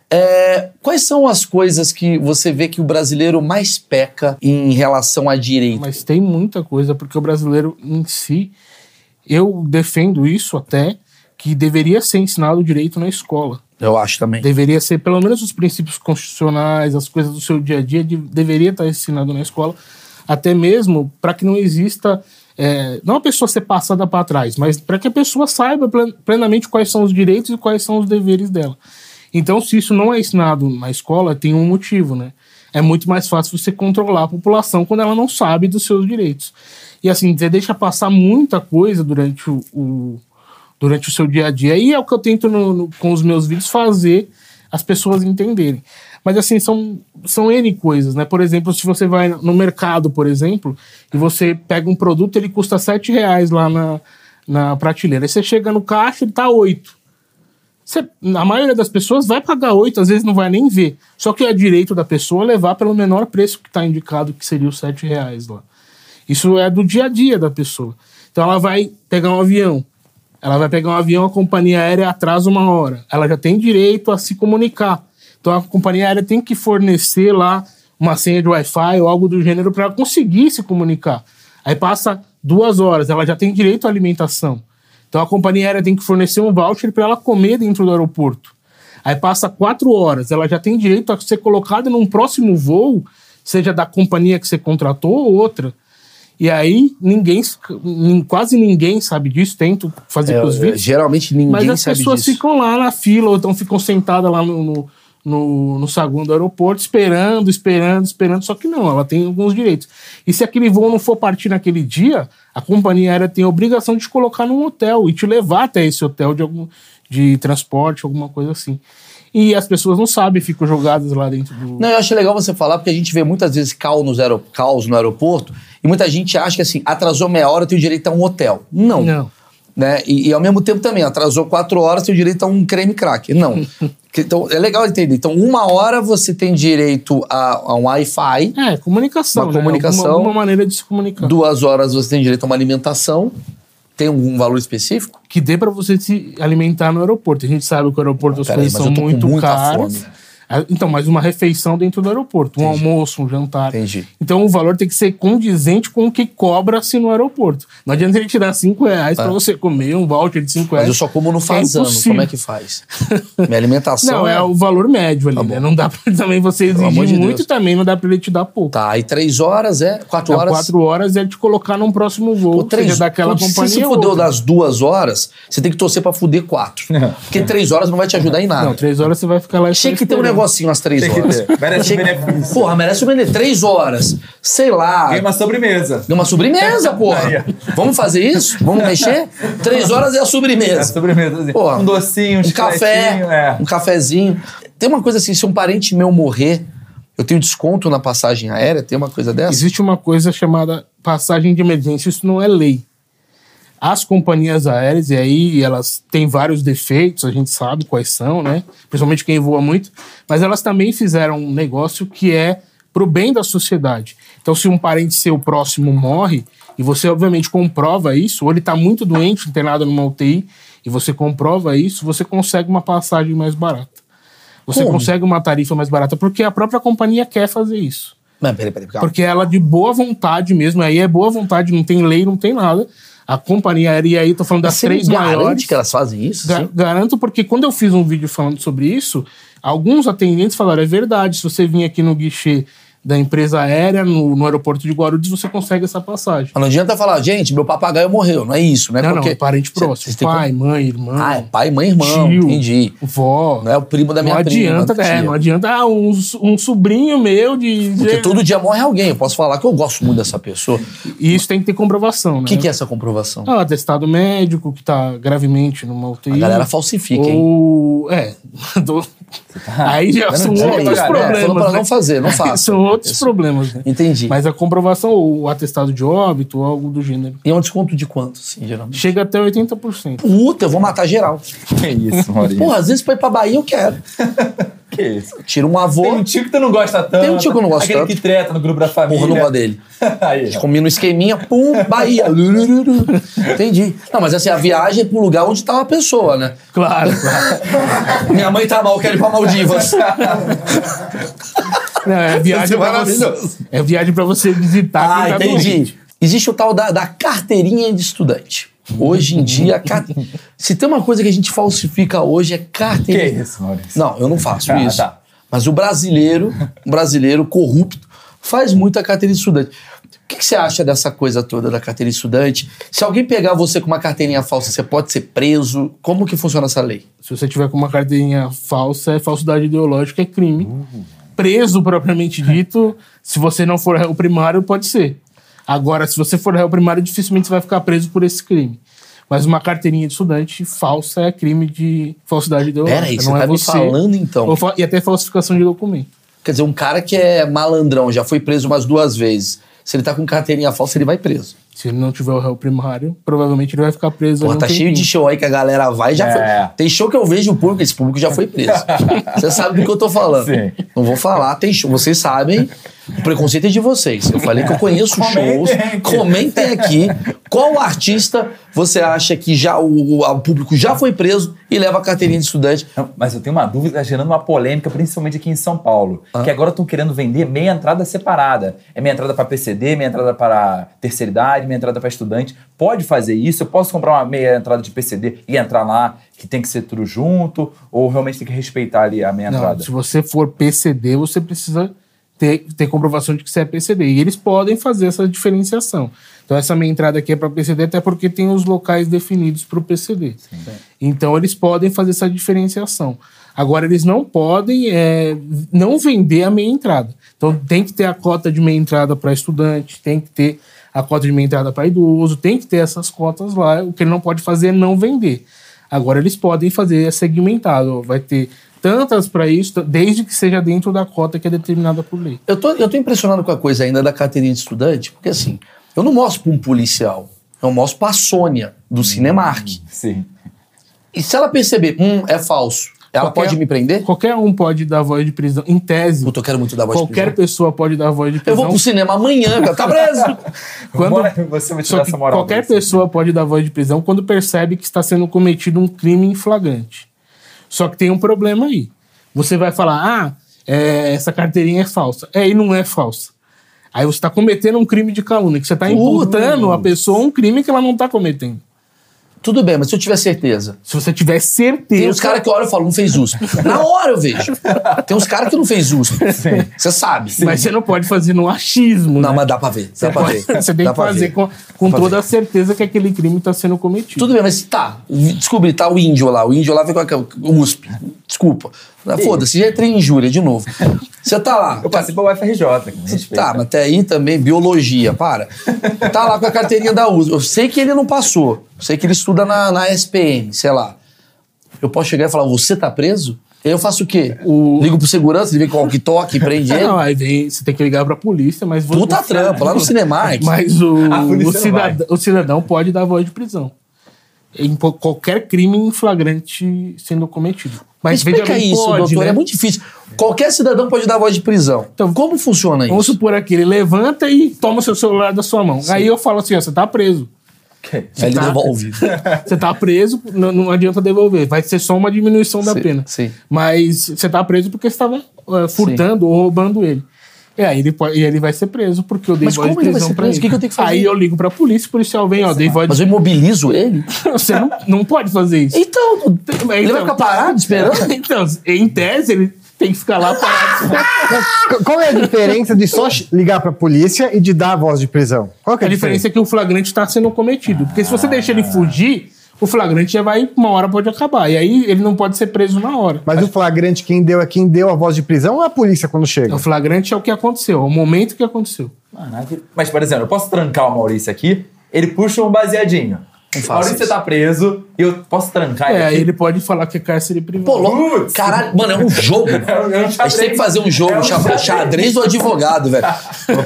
É, quais são as coisas que você vê que o brasileiro mais peca em relação a direito? Mas tem muita coisa, porque o brasileiro em si, eu defendo isso até, que deveria ser ensinado direito na escola. Eu acho também. Deveria ser, pelo menos, os princípios constitucionais, as coisas do seu dia a dia, de- deveria estar ensinado na escola, até mesmo para que não exista é, não a pessoa ser passada para trás, mas para que a pessoa saiba plenamente quais são os direitos e quais são os deveres dela. Então, se isso não é ensinado na escola, tem um motivo, né? É muito mais fácil você controlar a população quando ela não sabe dos seus direitos. E assim, você deixa passar muita coisa durante o, o durante o seu dia a dia. E é o que eu tento no, no, com os meus vídeos fazer as pessoas entenderem. Mas assim, são, são N coisas, né? Por exemplo, se você vai no mercado, por exemplo, e você pega um produto, ele custa 7 reais lá na, na prateleira. Aí você chega no caixa, ele tá 8. Você, a maioria das pessoas vai pagar 8, às vezes não vai nem ver. Só que é direito da pessoa levar pelo menor preço que está indicado, que seria os 7 reais lá. Isso é do dia a dia da pessoa. Então ela vai pegar um avião. Ela vai pegar um avião, a companhia aérea atrasa uma hora. Ela já tem direito a se comunicar. Então a companhia aérea tem que fornecer lá uma senha de Wi-Fi ou algo do gênero para conseguir se comunicar. Aí passa duas horas, ela já tem direito à alimentação. Então a companhia aérea tem que fornecer um voucher para ela comer dentro do aeroporto. Aí passa quatro horas, ela já tem direito a ser colocada num próximo voo, seja da companhia que você contratou ou outra. E aí ninguém, quase ninguém sabe disso, tento fazer é, com os vídeos. Geralmente ninguém sabe disso. Mas as pessoas ficam lá na fila, ou então ficam sentadas lá no, no, no, no saguão do aeroporto, esperando, esperando, esperando, só que não, ela tem alguns direitos. E se aquele voo não for partir naquele dia, a companhia aérea tem a obrigação de te colocar num hotel e te levar até esse hotel de, algum, de transporte, alguma coisa assim e as pessoas não sabem, ficam jogadas lá dentro do. Não, eu acho legal você falar, porque a gente vê muitas vezes caos, nos aer... caos no aeroporto e muita gente acha que assim, atrasou meia hora, eu tenho direito a um hotel. Não. Não. Né? E, e, ao mesmo tempo também, atrasou quatro horas, tem direito a um creme crack. Não. então, é legal entender. Então, uma hora você tem direito a, a um Wi-Fi. É, comunicação. Uma né? comunicação. Alguma, alguma maneira de se comunicar. Duas horas você tem direito a uma alimentação. Tem algum valor específico? Que dê para você se alimentar no aeroporto. A gente sabe que o aeroporto as coisas são muito caras. Fome. Ah, então, mas uma refeição dentro do aeroporto, um Entendi. almoço, um jantar. Entendi. Então o valor tem que ser condizente com o que cobra-se no aeroporto. Não adianta ele te dar 5 reais é. para você comer um voucher de 5 reais. Mas eu só como no fazano, é como é que faz? Minha alimentação. Não, é... é, o valor médio ali, tá né? Não dá pra também você exigir de muito também, não dá pra ele te dar pouco. Tá, aí 3 horas é? 4 horas? 4 horas é te colocar num próximo voo, Pô, três, seja daquela pô, companhia. Se você fudeu das 2 horas, você tem que torcer pra fuder 4. Porque 3 horas não vai te ajudar em nada. Não, 3 horas você vai ficar lá. Tinha que ter um negocinho às 3 horas horas. merece um benefício. Porra, merece um benefício. Três horas. Sei lá. Ganha uma sobremesa. Ganha uma sobremesa, porra. Vamos fazer isso? Vamos mexer? Três horas é a sobremesa. É a sobremesa. Assim. Porra, um docinho, um, um café, é. um cafezinho. Tem uma coisa assim, se um parente meu morrer, eu tenho desconto na passagem aérea? Tem uma coisa dessa? Existe uma coisa chamada passagem de emergência. Isso não é lei. As companhias aéreas, e aí elas têm vários defeitos, a gente sabe quais são, né? Principalmente quem voa muito, mas elas também fizeram um negócio que é pro bem da sociedade. Então, se um parente seu próximo morre, e você obviamente comprova isso, ou ele está muito doente, internado numa UTI, e você comprova isso, você consegue uma passagem mais barata. Você Como? consegue uma tarifa mais barata, porque a própria companhia quer fazer isso. Mas, peraí, peraí, Porque ela de boa vontade mesmo, aí é boa vontade, não tem lei, não tem nada a companhia aérea, e aí tô falando das Você três maiores. que elas fazem isso? Ga garanto, porque quando eu fiz um vídeo falando sobre isso, alguns atendentes falaram: é verdade, se você vir aqui no guichê da empresa aérea no, no, aeroporto de Guarulhos, você consegue essa passagem. Mas não adianta falar, gente, meu papagaio morreu, não é isso, né? Não, Porque não, parente próximo. Cê, pai, mãe, irmã. Ah, é pai, mãe, irmão, tio, entendi. Vó. Não é o primo da minha não adianta, prima. É, não adianta ah, um, um sobrinho meu de... Porque todo dia morre alguém, eu posso falar que eu gosto muito dessa pessoa. E isso tem que ter comprovação, né? O que, que, é essa comprovação? Ah, atestado médico que tá gravemente numa UTI. A galera falsifica, ou... hein? É, do... Tá Aí já são outros problemas. É, pra não fazer, não faça. são outros Isso. problemas. Né? Entendi. Mas a comprovação, o atestado de óbito, algo do gênero. E é um desconto de quanto, sim, geralmente? Chega até 80%. Puta, eu vou matar geral. Que isso, Maurício. Porra, às vezes pra ir pra Bahia eu quero. Que isso? Tira um avô. Tem um tio que tu não gosta tanto. Tem um tio que eu não gosto Aquele tanto. que treta no grupo da família. Porra, não gosto dele. Aí, Comi no esqueminha, pum, Bahia. Entendi. Não, mas assim, a viagem é pro lugar onde tá uma pessoa, né? Claro, claro. Minha mãe tá mal, quero ir pra Maldivas. Não, é viagem pra você, é viagem pra você visitar. Ah, tá entendi. Existe o tal da, da carteirinha de estudante. Hoje em dia, se tem uma coisa que a gente falsifica hoje é carteirinha. Que isso, Maurício? Não, eu não faço ah, isso. Tá. Mas o brasileiro, o brasileiro corrupto, faz muito a carteira de estudante. O que, que você acha dessa coisa toda da carteira de estudante? Se alguém pegar você com uma carteirinha falsa, você pode ser preso? Como que funciona essa lei? Se você tiver com uma carteirinha falsa, é falsidade ideológica, é crime. Preso, propriamente dito, se você não for réu primário, pode ser. Agora, se você for réu primário, dificilmente você vai ficar preso por esse crime. Mas uma carteirinha de estudante falsa é crime de falsidade ideológica. Pera aí, você não tá é me você. falando então? E até falsificação de documento. Quer dizer, um cara que é malandrão, já foi preso umas duas vezes. Se ele tá com carteirinha falsa, ele vai preso. Se ele não tiver o réu primário, provavelmente ele vai ficar preso. Um tá cheio de show aí que a galera vai e já É. foi. Tem show que eu vejo o público, esse público já foi preso. Você sabe do que eu tô falando. Sim. Não vou falar, tem show. Vocês sabem, o preconceito é de vocês. Eu falei que eu conheço Comentem shows. aqui. Comentem aqui qual artista você acha que já o, o público já foi preso e leva a carteirinha de estudante. Não, mas eu tenho uma dúvida, tá gerando uma polêmica, principalmente aqui em São Paulo. Ah. Que agora estão querendo vender meia entrada separada. É meia entrada para PCD, meia entrada para terceira idade, meia entrada para estudante. Pode fazer isso? Eu posso comprar uma meia entrada de PCD e entrar lá, que tem que ser tudo junto? Ou realmente tem que respeitar ali a meia Não, entrada? se você for PCD, você precisa ter, ter comprovação de que você é PCD. E eles podem fazer essa diferenciação. Então, essa minha entrada aqui é para PCD, até porque tem os locais definidos para o PCD. Então, eles podem fazer essa diferenciação. Agora, eles não podem é, não vender a meia entrada. Então, tem que ter a cota de meia entrada para estudante, tem que ter a cota de meia entrada para idoso, tem que ter essas cotas lá. O que ele não pode fazer é não vender. Agora, eles podem fazer segmentado. ó, Vai ter tantas para isso, desde que seja dentro da cota que é determinada por lei. Eu tô, eu tô impressionado com a coisa ainda da carteirinha de estudante, porque assim, eu não mostro pra um policial, eu mostro pra Sônia, do Cinemark. Sim. E se ela perceber, hum, é falso, ela Qualquer- pode me prender? Qualquer um pode dar voz de prisão. Em tese, Puta, eu quero muito dar voz de qualquer prisão. pessoa pode dar voz de Eu prisão. vou pro cinema amanhã, cara, tá preso. Quando- Bora, você vai Só tirar que essa moral. qualquer desse. pessoa pode dar voz de prisão quando percebe que está sendo cometido um crime em flagrante. Só que tem um problema aí. Você vai falar, ah, é, essa carteirinha é falsa. É, e não é falsa. Aí você está cometendo um crime de calúnia, que você está imputando a pessoa um crime que ela não está cometendo. Tudo bem, mas se eu tiver certeza. Se você tiver certeza. Tem uns caras que olham e falam, não fez USP. Na hora eu vejo. Tem uns caras que não fez USP. Você sabe. Mas você não pode fazer no achismo. Não, né? mas dá pra ver. Dá Você, pra pode- ver. você tem Dá que fazer ver. com, com toda a certeza que aquele crime está sendo cometido. Tudo bem, mas tá. Descobri, tá o índio lá. O índio lá vem com a o USP. Desculpa. Foda-se, já entrei em injúria de novo. Você tá lá. Eu passei pela UFRJ, que. Tá, mas até aí também, biologia, para. Tá lá com a carteirinha da USP. Eu sei que ele não passou. Eu sei que ele estuda na, na SPM, sei lá. Eu posso chegar e falar, você tá preso? E aí eu faço o quê? O- Ligo pro segurança, ele vem com o walkie-talkie, prende ele. Não, aí vem, você tem que ligar pra polícia, mas você. Puta trampa, lá no Cinemark. Mas o, o, cidadão, o cidadão pode dar voz de prisão. Em qualquer crime em flagrante sendo cometido. Mas Explica isso, pode, doutor. né? É muito difícil. Qualquer cidadão pode dar voz de prisão. Então, como funciona isso? Vamos supor aqui, ele levanta e toma seu celular da sua mão. Aí eu falo assim, ó, você tá preso. Que- Aí ele tá- devolve. Você tá preso, não, não adianta devolver. Vai ser só uma diminuição da Sim, pena. sim. Mas você tá preso porque você estava eh, furtando ou roubando ele. E aí ele, pode- e ele vai ser preso, porque eu dei Mas voz de como ele vai prisão ser pra preso? ele. O que que eu tenho que fazer? Aí eu ligo pra polícia, o policial vem, ó, dei voz de Mas eu imobilizo ele? Você não, não pode fazer isso. Então, Mas ele vai ficar parado esperando? então, em tese, ele tem que ficar lá parado. Qu- Qual é a diferença de só ligar pra polícia e de dar a voz de prisão? Qual que é A diferença é que o flagrante está sendo cometido. Porque se você deixa ele fugir, o flagrante já vai, uma hora pode acabar. E aí ele não pode ser preso na hora. Mas o flagrante, quem deu é quem deu a voz de prisão ou é a polícia quando chega? O flagrante é o que aconteceu, é o momento que aconteceu. Maravilha. Mas, por exemplo, eu posso trancar o Maurício aqui, ele puxa um baseadinho. Não O Maurício isso. tá preso e eu posso trancar É, ele aqui. ele pode falar que é cárcere privado. Pô, logo. Caralho, mano, é um jogo. É um- é um A gente tem que fazer um jogo, É um xadrez, xadrez. do advogado, velho.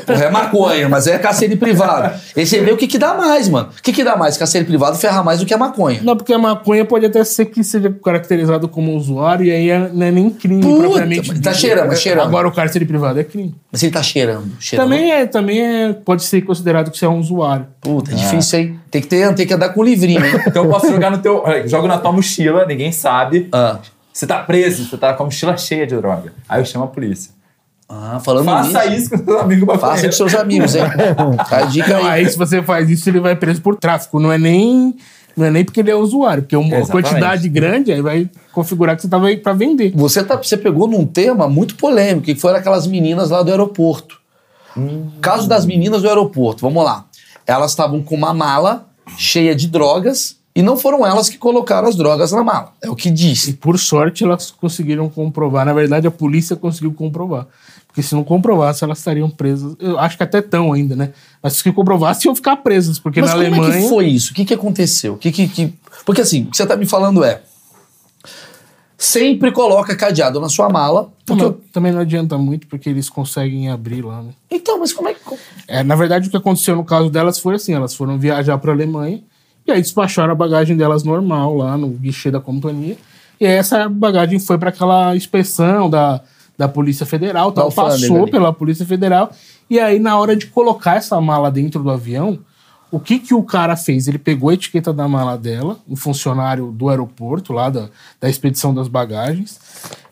Porra, é maconha, mas é cacete privado. Aí você vê o que, que dá mais, mano. O que, que dá mais? Cacete privado ferra mais do que a maconha. Não, porque a maconha pode até ser que seja caracterizado como usuário e aí é- não é nem crime Puta, propriamente. mas tá cheirando, cheirando. Agora o cárcere privado é crime. Mas ele tá cheirando. cheirando. Também é, também é, pode ser considerado que você é um usuário. Puta, é difícil, hein? Tem que, ter, tem que andar com um livrinho, hein? Então eu posso jogar no teu. Jogo na tua mochila, ninguém sabe. Ah, Você tá preso, você tá com a mochila cheia de droga. Aí eu chamo a polícia. ah falando Faça nisso. isso com seus amigos Faça maconheiros. com seus amigos, hein? A dica Não, aí. aí se você faz isso, ele vai preso por tráfico. Não é nem, não é nem porque ele é usuário, porque uma Exatamente. quantidade grande aí vai configurar que você tava aí pra vender. Você, tá, você pegou num tema muito polêmico, que foram aquelas meninas lá do aeroporto. Caso das meninas do aeroporto, vamos lá. Elas estavam com uma mala cheia de drogas e não foram elas que colocaram as drogas na mala. É o que E disse. por sorte elas conseguiram comprovar. Na verdade, a polícia conseguiu comprovar. Porque se não comprovasse, elas estariam presas. Eu acho que até estão ainda, né? Mas se comprovasse, iam ficar presas. Porque Mas na como Alemanha. é que foi isso? O que, que aconteceu? O que, que, que- Porque assim, o que você tá me falando é. Sempre coloca cadeado na sua mala. Porque também não adianta muito, porque eles conseguem abrir lá, né? Então, mas como é que. É, na verdade, o que aconteceu no caso delas foi assim: elas foram viajar para a Alemanha e aí despacharam a bagagem delas normal lá no guichê da companhia. E aí essa bagagem foi para aquela inspeção da, da Polícia Federal, tal, passou ali. pela Polícia Federal. E aí, na hora de colocar essa mala dentro do avião, o que, que o cara fez? Ele pegou a etiqueta da mala dela, um funcionário do aeroporto, lá da, da expedição das bagagens,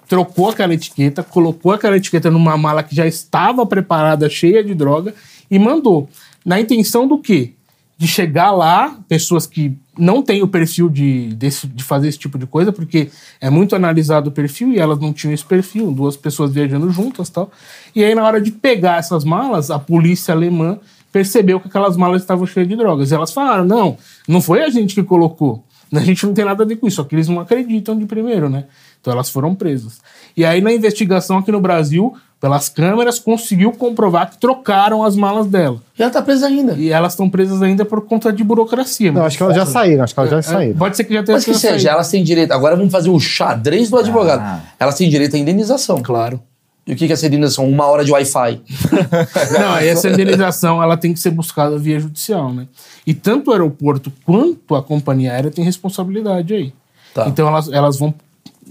trocou aquela etiqueta, colocou aquela etiqueta numa mala que já estava preparada, cheia de droga, e mandou. Na intenção do quê? De chegar lá, pessoas que não têm o perfil de, desse- de fazer esse tipo de coisa, porque é muito analisado o perfil e elas não tinham esse perfil, duas pessoas viajando juntas tal. E aí, na hora de pegar essas malas, a polícia alemã percebeu que aquelas malas estavam cheias de drogas. E elas falaram: não, não foi a gente que colocou. A gente não tem nada a ver com isso, só que eles não acreditam de primeiro, né? Então elas foram presas. E aí, na investigação aqui no Brasil, pelas câmeras, conseguiu comprovar que trocaram as malas dela. Já tá presa ainda. E elas estão presas ainda por conta de burocracia. Não, acho que elas já saíram, acho que elas já saíram. Pode ser que já tenha Mas que seja, saído. elas têm direito. Agora vamos fazer o xadrez do advogado. Ah. Elas têm direito à indenização. Claro. E o que que é essa indenização? Uma hora de Wi-Fi. Não, essa indenização ela tem que ser buscada via judicial, né? E tanto o aeroporto quanto a companhia aérea tem responsabilidade aí. Tá. Então elas, elas vão,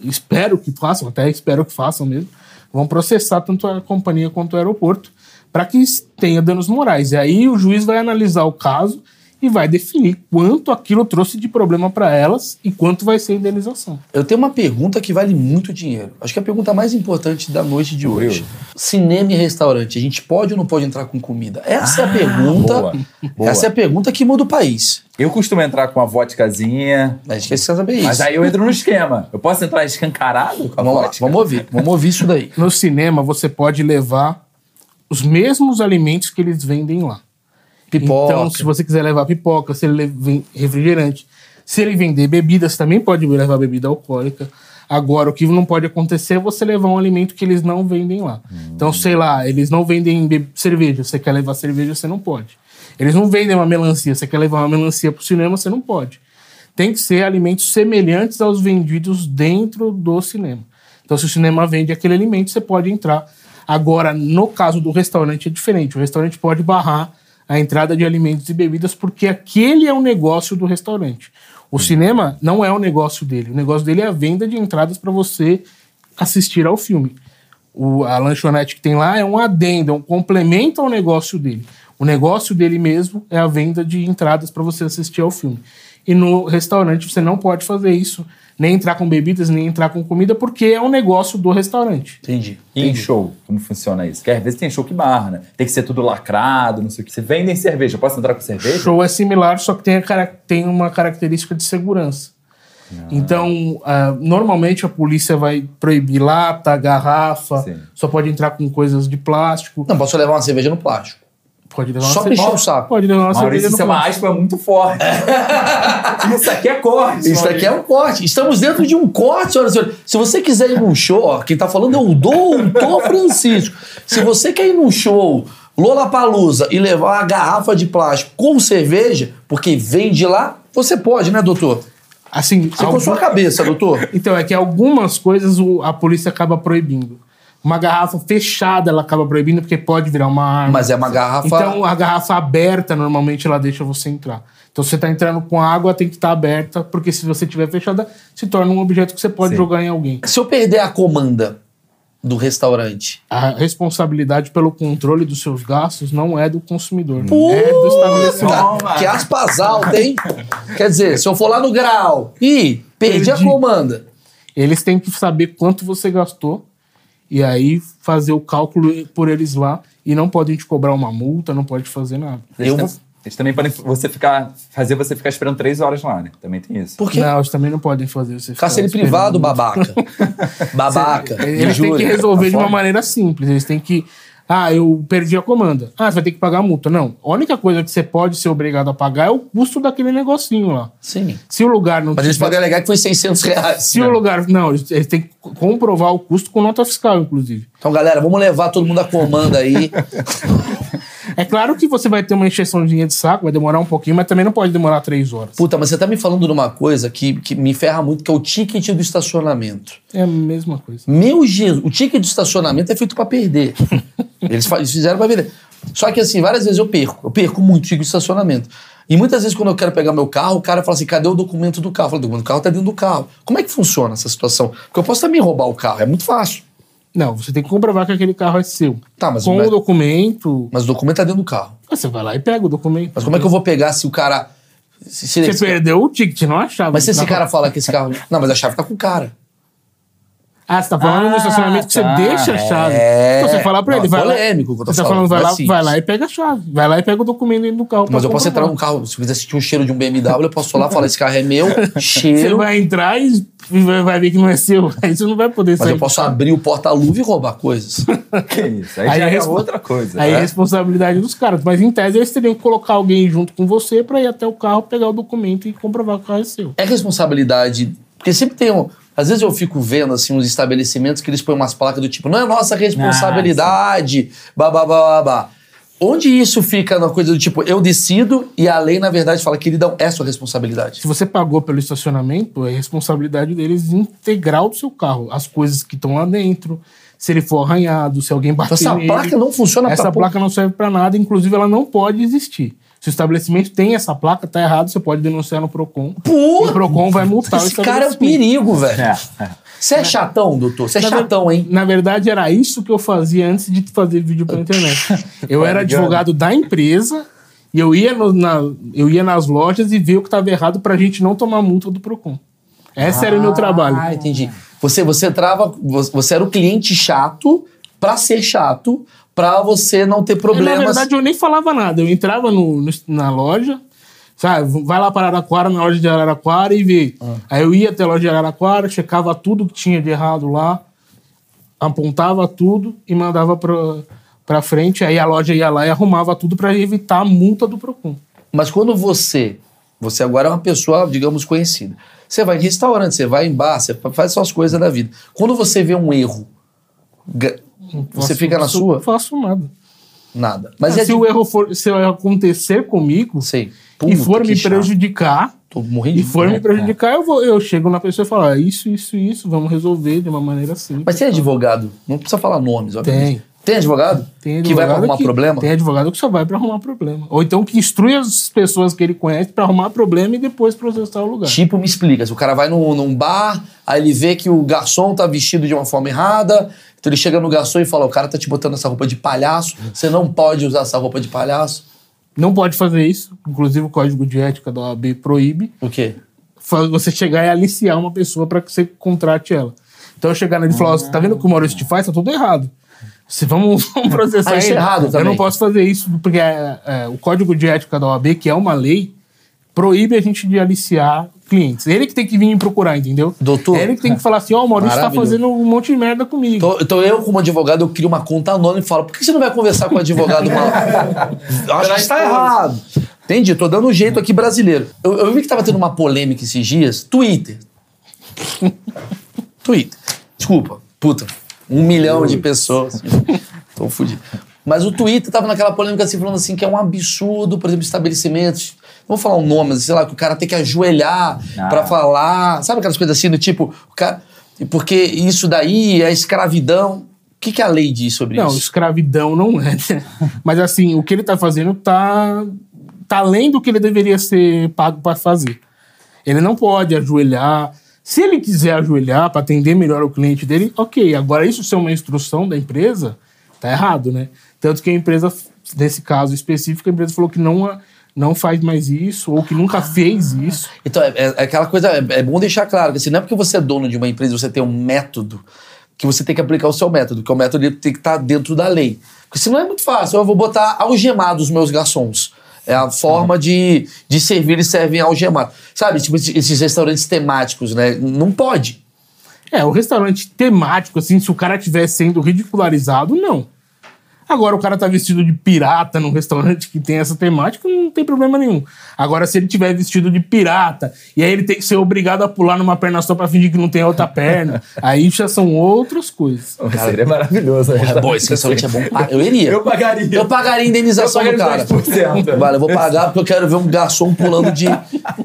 espero que façam, até espero que façam mesmo, vão processar tanto a companhia quanto o aeroporto para que tenha danos morais. E aí o juiz vai analisar o caso e vai definir quanto aquilo trouxe de problema para elas e quanto vai ser a indenização. Eu tenho uma pergunta que vale muito dinheiro. Acho que é a pergunta mais importante da noite de hoje. Cinema e restaurante, a gente pode ou não pode entrar com comida? Essa é a pergunta. boa, boa. Essa é a pergunta que muda o país. Eu costumo entrar com a vodkazinha, A gente quer saber isso. mas aí eu entro no esquema. Eu posso entrar escancarado com a Vamos lá, vodka? vamos ouvir. Vamos ouvir isso daí. No cinema você pode levar os mesmos alimentos que eles vendem lá. Pipoca. Então, se você quiser levar pipoca, se ele le- vem refrigerante, se ele vender bebidas, também pode levar bebida alcoólica. Agora, o que não pode acontecer é você levar um alimento que eles não vendem lá. Então, sei lá, eles não vendem cerveja. Você quer levar cerveja, você não pode. Eles não vendem uma melancia. Você quer levar uma melancia pro cinema, você não pode. Tem que ser alimentos semelhantes aos vendidos dentro do cinema. Então, se o cinema vende aquele alimento, você pode entrar. Agora, no caso do restaurante, é diferente. O restaurante pode barrar a entrada de alimentos e bebidas, porque aquele é o negócio do restaurante. O cinema não é o negócio dele. O negócio dele é a venda de entradas para você assistir ao filme. O, a lanchonete que tem lá é um adendo, é um complemento ao negócio dele. O negócio dele mesmo é a venda de entradas para você assistir ao filme. E no restaurante você não pode fazer isso, nem entrar com bebidas, nem entrar com comida, porque é um negócio do restaurante. Entendi. E em show, como funciona isso? Porque às vezes tem show que barra, né? Tem que ser tudo lacrado, não sei o que. Você vendem cerveja, posso entrar com cerveja? Show é similar, só que tem, a tem uma característica de segurança. Então, ah, normalmente a polícia vai proibir lata, garrafa, Sim. só pode entrar com coisas de plástico, Não, posso levar uma cerveja no plástico. Pode uma Só mexer o saco. Pode levar uma Maurício, isso é uma aspa muito forte. isso aqui é corte. Isso aqui é um corte. Estamos dentro de um corte, senhoras e senhores. Se você quiser ir num show, ó, quem tá falando é o Doutor Francisco. Se você quer ir num show Lollapalooza e levar uma garrafa de plástico com cerveja, porque vem de lá, você pode, né, doutor? Assim, Você com algum- sua cabeça, doutor. Então, é que algumas coisas o- a polícia acaba proibindo. Uma garrafa fechada ela acaba proibindo porque pode virar uma arma. Mas é uma garrafa. Então, a garrafa aberta, normalmente, ela deixa você entrar. Então, você está entrando com água, tem que estar aberta, porque se você tiver fechada, se torna um objeto que você pode Sim. jogar em alguém. Se eu perder a comanda do restaurante, A responsabilidade pelo controle dos seus gastos não é do consumidor, é do estabelecimento. Que aspas altas, hein? Quer dizer, se eu for lá no grau e perdi, a Perdi. comanda, Eles têm que saber quanto você gastou e aí fazer o cálculo por eles lá e não podem te cobrar uma multa, não pode fazer nada. Eles, Eu vou- eles também podem você ficar, fazer você ficar esperando três horas lá, né? Também tem isso. por quê? Não, eles também não podem fazer você ficar Cárcere privado, babaca. babaca. Eles têm que resolver Tá de uma fora. maneira simples. Eles têm que Ah, eu perdi a comanda. Ah, você vai ter que pagar a multa. Não. A única coisa que você pode ser obrigado a pagar é o custo daquele negocinho lá. Sim. Se o lugar não Mas eles podem alegar que foi 600 reais. Se né? o lugar. Não, eles, eles têm que comprovar o custo com nota fiscal, inclusive. Então, galera, vamos levar todo mundo à comanda aí. É claro que você vai ter uma encheçãozinha de saco, vai demorar um pouquinho, mas também não pode demorar três horas. Puta, mas você tá me falando de uma coisa que, que me ferra muito, que é o ticket do estacionamento. É a mesma coisa. Meu Jesus, o ticket do estacionamento é feito pra perder. Eles, fizeram pra perder. Só que assim, várias vezes eu perco. Eu perco muito ticket de estacionamento. E muitas vezes quando eu quero pegar meu carro, o cara fala assim, cadê o documento do carro? Eu falo, o documento do carro tá dentro do carro. Como é que funciona essa situação? Porque eu posso também roubar o carro, é muito fácil. Não, você tem que comprovar que aquele carro é seu. Tá, mas Com o documento, Mas o documento tá dentro do carro. você vai lá e pega o documento. Mas como é que eu vou pegar se o cara... Se, se Você esse- perdeu o ticket, não a chave. Mas se esse cara fala que esse carro... Não, mas a chave tá com o cara. Ah, você tá falando Ah, no estacionamento que você tá. deixa a chave. É. Então você fala pra Não, ele, é vai lá. polêmico o que eu tô Você tá falando, falando, vai não é lá, simples. vai lá e pega a chave. Vai lá e pega o documento dentro do carro. Mas eu posso entrar num carro, se eu quiser sentir um cheiro de um BMW, eu posso lá falar, esse carro é meu, Você cheiro... vai entrar e vai vai ver que não é seu. Aí você não vai poder Mas sair. eu posso abrir o porta-luva e roubar coisas. Que isso? Aí, Aí já é é respo- outra coisa. Aí é né? responsabilidade dos caras. Mas em tese eles teriam que colocar alguém junto com você pra ir até o carro, pegar o documento e comprovar que o carro é seu. É responsabilidade. Porque sempre tem um. Às vezes eu fico vendo assim uns estabelecimentos que eles põem umas placas do tipo, não é nossa responsabilidade, babá, babá. Onde isso fica na coisa do tipo, eu decido e a lei, na verdade, fala, queridão, é sua responsabilidade. Se você pagou pelo estacionamento, é responsabilidade deles integral do seu carro. As coisas que estão lá dentro, se ele for arranhado, se alguém bater Então essa nele. placa não funciona Essa placa não serve pra nada, inclusive ela não pode existir. Se o estabelecimento tem essa placa, tá errado, você pode denunciar no Procon. E o Procon vai multar o Esse cara é um perigo, velho. É, é. Você é chatão, doutor? Você é Na chatão, hein? Na verdade, era isso que eu fazia antes de fazer vídeo pela internet. Eu era advogado da empresa e eu ia, no- na, eu ia nas lojas e ver o que estava errado pra gente não tomar multa do Procon. Esse era o meu trabalho. Ah, entendi. Você, você entrava, você você era o cliente chato pra ser chato, pra você não ter problemas. Na verdade, eu nem falava nada. Eu entrava no, no- na loja, sabe? Vai lá para Araraquara, na loja de Araraquara e vê. Ah. Aí eu ia até a loja de Araraquara, checava tudo que tinha de errado lá, apontava tudo e mandava pra, pra frente. Aí a loja ia lá e arrumava tudo para evitar a multa do Procon. Mas quando você, você agora é uma pessoa, digamos, conhecida. Você vai em restaurante, você vai em bar, você faz suas coisas da vida. Quando você vê um erro, você Faço- fica na sua? Não faço nada. Nada. Mas é se de- o erro for, se o erro acontecer comigo Sei. e Puta, for que me chato. prejudicar, Tô morrendo e for me prejudicar, eu, vou, eu chego na pessoa e falo, ah, isso, isso, isso, vamos resolver de uma maneira simples. Mas tem advogado? Não precisa falar nomes, obviamente. Tem. Tem advogado? Tem que vai pra advogado arrumar que- problema? Tem advogado que só vai pra arrumar problema. Ou então que instrui as pessoas que ele conhece pra arrumar problema e depois processar o lugar. Tipo, me explica. Se o cara vai num, num bar, aí ele vê que o garçom tá vestido de uma forma errada, então ele chega no garçom e fala: o cara tá te botando essa roupa de palhaço, você não pode usar essa roupa de palhaço. Não pode fazer isso. Inclusive o código de ética da OAB proíbe O quê? você chegar e aliciar uma pessoa pra que você contrate ela. Então eu chegar nele e falar, "Ó, tá vendo o que o Maurício te faz? Tá tudo errado. Se vamos, vamos processar Ah, isso é errado Eu também. não posso fazer isso, porque é, é, o código de ética da OAB, que é uma lei, proíbe a gente de aliciar clientes. Ele que tem que vir me procurar, entendeu? Doutor. Ele que tem que falar assim, ó, o Maurício tá fazendo um monte de merda comigo. Então, então eu, como advogado, eu crio uma conta anônima e falo: por que você não vai conversar com o advogado maluco? Eu Acho que está errado. Entendi, tô dando um jeito aqui brasileiro. Eu, eu vi que tava tendo uma polêmica esses dias. Twitter. Twitter. Desculpa, puta. Um milhão de pessoas. Tô fudido. Mas o Twitter tava naquela polêmica assim, falando assim, que é um absurdo, por exemplo, estabelecimentos. Não vou falar um nome, mas sei lá, que o cara tem que ajoelhar Ah. pra falar. Sabe aquelas coisas assim do tipo, o cara. Porque isso daí é escravidão. O que, que a lei diz sobre Não, isso? escravidão não é. né? Mas assim, o que ele tá fazendo tá, tá além do que ele deveria ser pago para fazer. Ele não pode ajoelhar. Se ele quiser ajoelhar para atender melhor o cliente dele, ok. Agora, isso ser uma instrução da empresa, tá errado, né? Tanto que a empresa, nesse caso específico, a empresa falou que não, não faz mais isso, ou que nunca fez isso. Então, é, é aquela coisa, é, é bom deixar claro que assim, não é porque você é dono de uma empresa você tem um método que você tem que aplicar o seu método, que o método tem que estar dentro da lei. Porque senão é muito fácil. Eu vou botar algemado os meus garçons. É a forma de, de servir, eles servem algemado. Sabe, tipo esses restaurantes temáticos, né? Não pode. É, o restaurante temático, assim, se o cara estiver sendo ridicularizado, não. Agora, o cara tá vestido de pirata num restaurante que tem essa temática, não tem problema nenhum. Agora, se ele tiver vestido de pirata e aí ele tem que ser obrigado a pular numa perna só pra fingir que não tem outra perna, aí já são outras coisas. Seria maravilhoso. né? É bom, esse restaurante é bom. Eu iria. Eu pagaria. Eu pagaria a indenização Eu do cara. pagaria os 10%. Vale, eu vou pagar porque eu quero ver um garçom pulando de.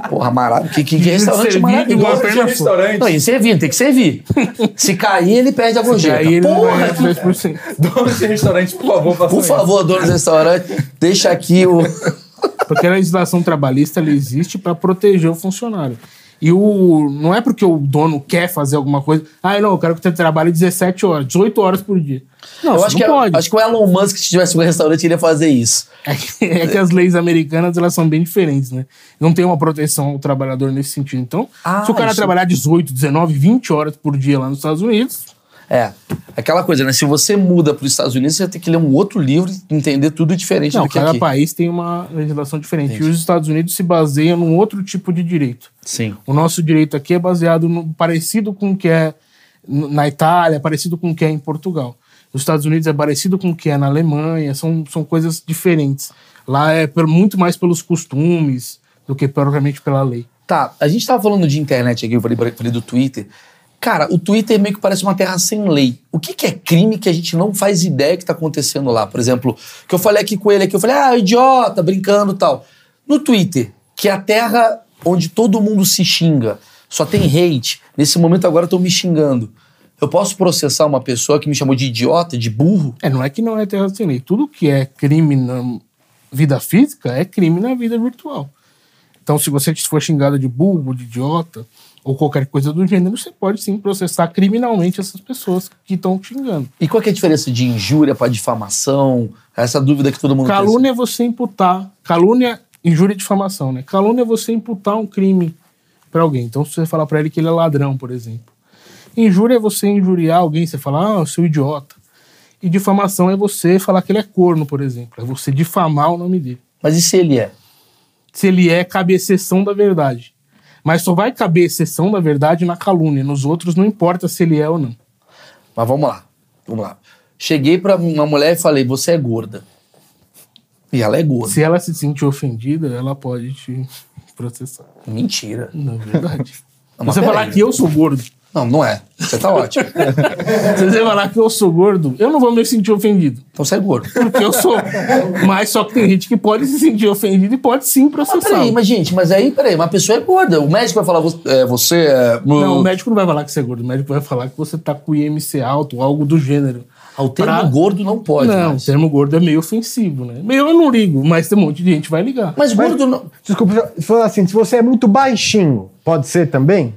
Porra, maravilha. Que, que, que restaurante maravilhoso. perna restaurante. Não, e servir, tem que servir. Se cair, ele perde a E gorjeta. aí ele Porra, ganhar 10%. Dono de restaurante, por favor, faça Por isso. favor, dono do restaurante, deixa aqui o. Porque a legislação trabalhista ela existe para proteger o funcionário. E o não é porque o dono quer fazer alguma coisa. Ah, não, eu quero que você trabalhe 17 horas, 18 horas por dia. Não, Eu você acho não que, é- pode. acho que o Elon Musk, se tivesse um restaurante, ele ia fazer isso. É que, é que as leis americanas elas são bem diferentes, né? Não tem uma proteção ao trabalhador nesse sentido. Então, Ah, se o cara isso- trabalhar 18, 19, 20 horas por dia lá nos Estados Unidos, É. Aquela coisa, né? Se você muda para os Estados Unidos, você tem que ler um outro livro e entender tudo diferente não, do que cada aqui. país tem uma legislação diferente. E os Estados Unidos se baseiam num outro tipo de direito. Sim. O nosso direito aqui é baseado no parecido com o que é na Itália, parecido com o que é em Portugal. Os Estados Unidos é parecido com o que é na Alemanha, são, são coisas diferentes. Lá é por- muito mais pelos costumes do que propriamente pela lei. Tá, a gente tava falando de internet aqui, eu falei, falei do Twitter. Cara, o Twitter meio que parece uma terra sem lei. O que, que é crime que a gente não faz ideia que tá acontecendo lá? Por exemplo, que eu falei aqui com ele aqui, eu falei, ah, idiota, brincando tal. No Twitter, que é a terra onde todo mundo se xinga, só tem hate. Nesse momento agora estão me xingando. Eu posso processar uma pessoa que me chamou de idiota, de burro? É, não é que não é terra sem lei. Tudo que é crime na vida física é crime na vida virtual. Então, se você for xingado de burro, de idiota, ou qualquer coisa do gênero, você pode sim processar criminalmente essas pessoas que estão xingando. E qual que é a diferença de injúria para difamação? Essa dúvida que todo mundo tem. Calúnia é você imputar. Calúnia, injúria e difamação, né? Calúnia é você imputar um crime pra alguém. Então, se você falar pra ele que ele é ladrão, por exemplo. Injúria é você injuriar alguém, você falar, ah, seu idiota. E difamação é você falar que ele é corno, por exemplo. É você difamar o nome dele. Mas e se ele é? Se ele é, cabe exceção da verdade. Mas só vai caber exceção da verdade na calúnia. Nos outros, não importa se ele é ou não. Mas vamos lá, vamos lá. Cheguei pra uma mulher e falei, você é gorda. E ela é gorda. Se ela se sentir ofendida, ela pode te processar. Mentira. Não é verdade. Mas você falar peraí. que eu sou gordo. Não, não é. Você tá ótimo. Se você falar que eu sou gordo, eu não vou me sentir ofendido. Então você é gordo. Porque eu sou. Mas só que tem gente que pode se sentir ofendido e pode sim Mas processar. peraí, mas gente, mas aí, peraí, uma pessoa é gorda. O médico vai falar, você é. Você é Não, o médico não vai falar que você é gordo. O médico vai falar que você tá com IMC alto ou algo do gênero. Ah, o termo Pra- gordo não pode. não, mais. o termo gordo é meio ofensivo, né? Meio eu não ligo, mas tem um monte de gente que vai ligar. Mas gordo não. Desculpa, se for assim, se você é muito baixinho, pode ser também?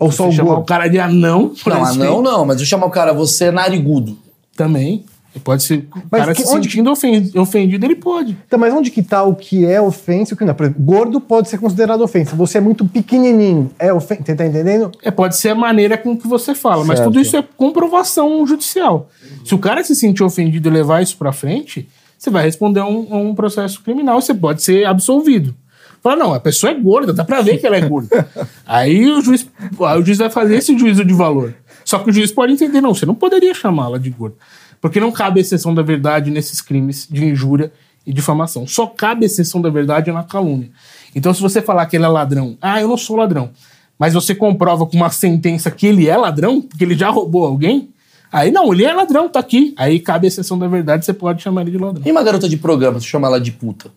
Ou só o chamar o cara de anão, por Não, exemplo, anão não, mas eu chamo o cara, você é narigudo. Também. Pode ser. O Mas cara que- se onde que- sentindo ofen- ofendido, ele pode. Então, mas onde que tá o que é ofensa e o que não? Por exemplo, gordo pode ser considerado ofensa. Você é muito pequenininho, é ofensa. Você tá entendendo? É, pode ser a maneira com que você fala, mas Certo. tudo isso é comprovação judicial. Se o cara se sentir ofendido e levar isso pra frente, você vai responder a um, a um processo criminal e você pode ser absolvido. Fala, não, a pessoa é gorda, dá pra ver que ela é gorda. aí, o juiz, aí o juiz vai fazer esse juízo de valor. Só que o juiz pode entender, não, você não poderia chamá-la de gorda. Porque não cabe exceção da verdade nesses crimes de injúria e difamação. Só cabe exceção da verdade na calúnia. Então, se você falar que ele é ladrão, ah, eu não sou ladrão, mas você comprova com uma sentença que ele é ladrão, porque ele já roubou alguém, aí não, ele é ladrão, tá aqui. Aí cabe exceção da verdade, você pode chamar ele de ladrão. E uma garota de programa, se chama ela de puta.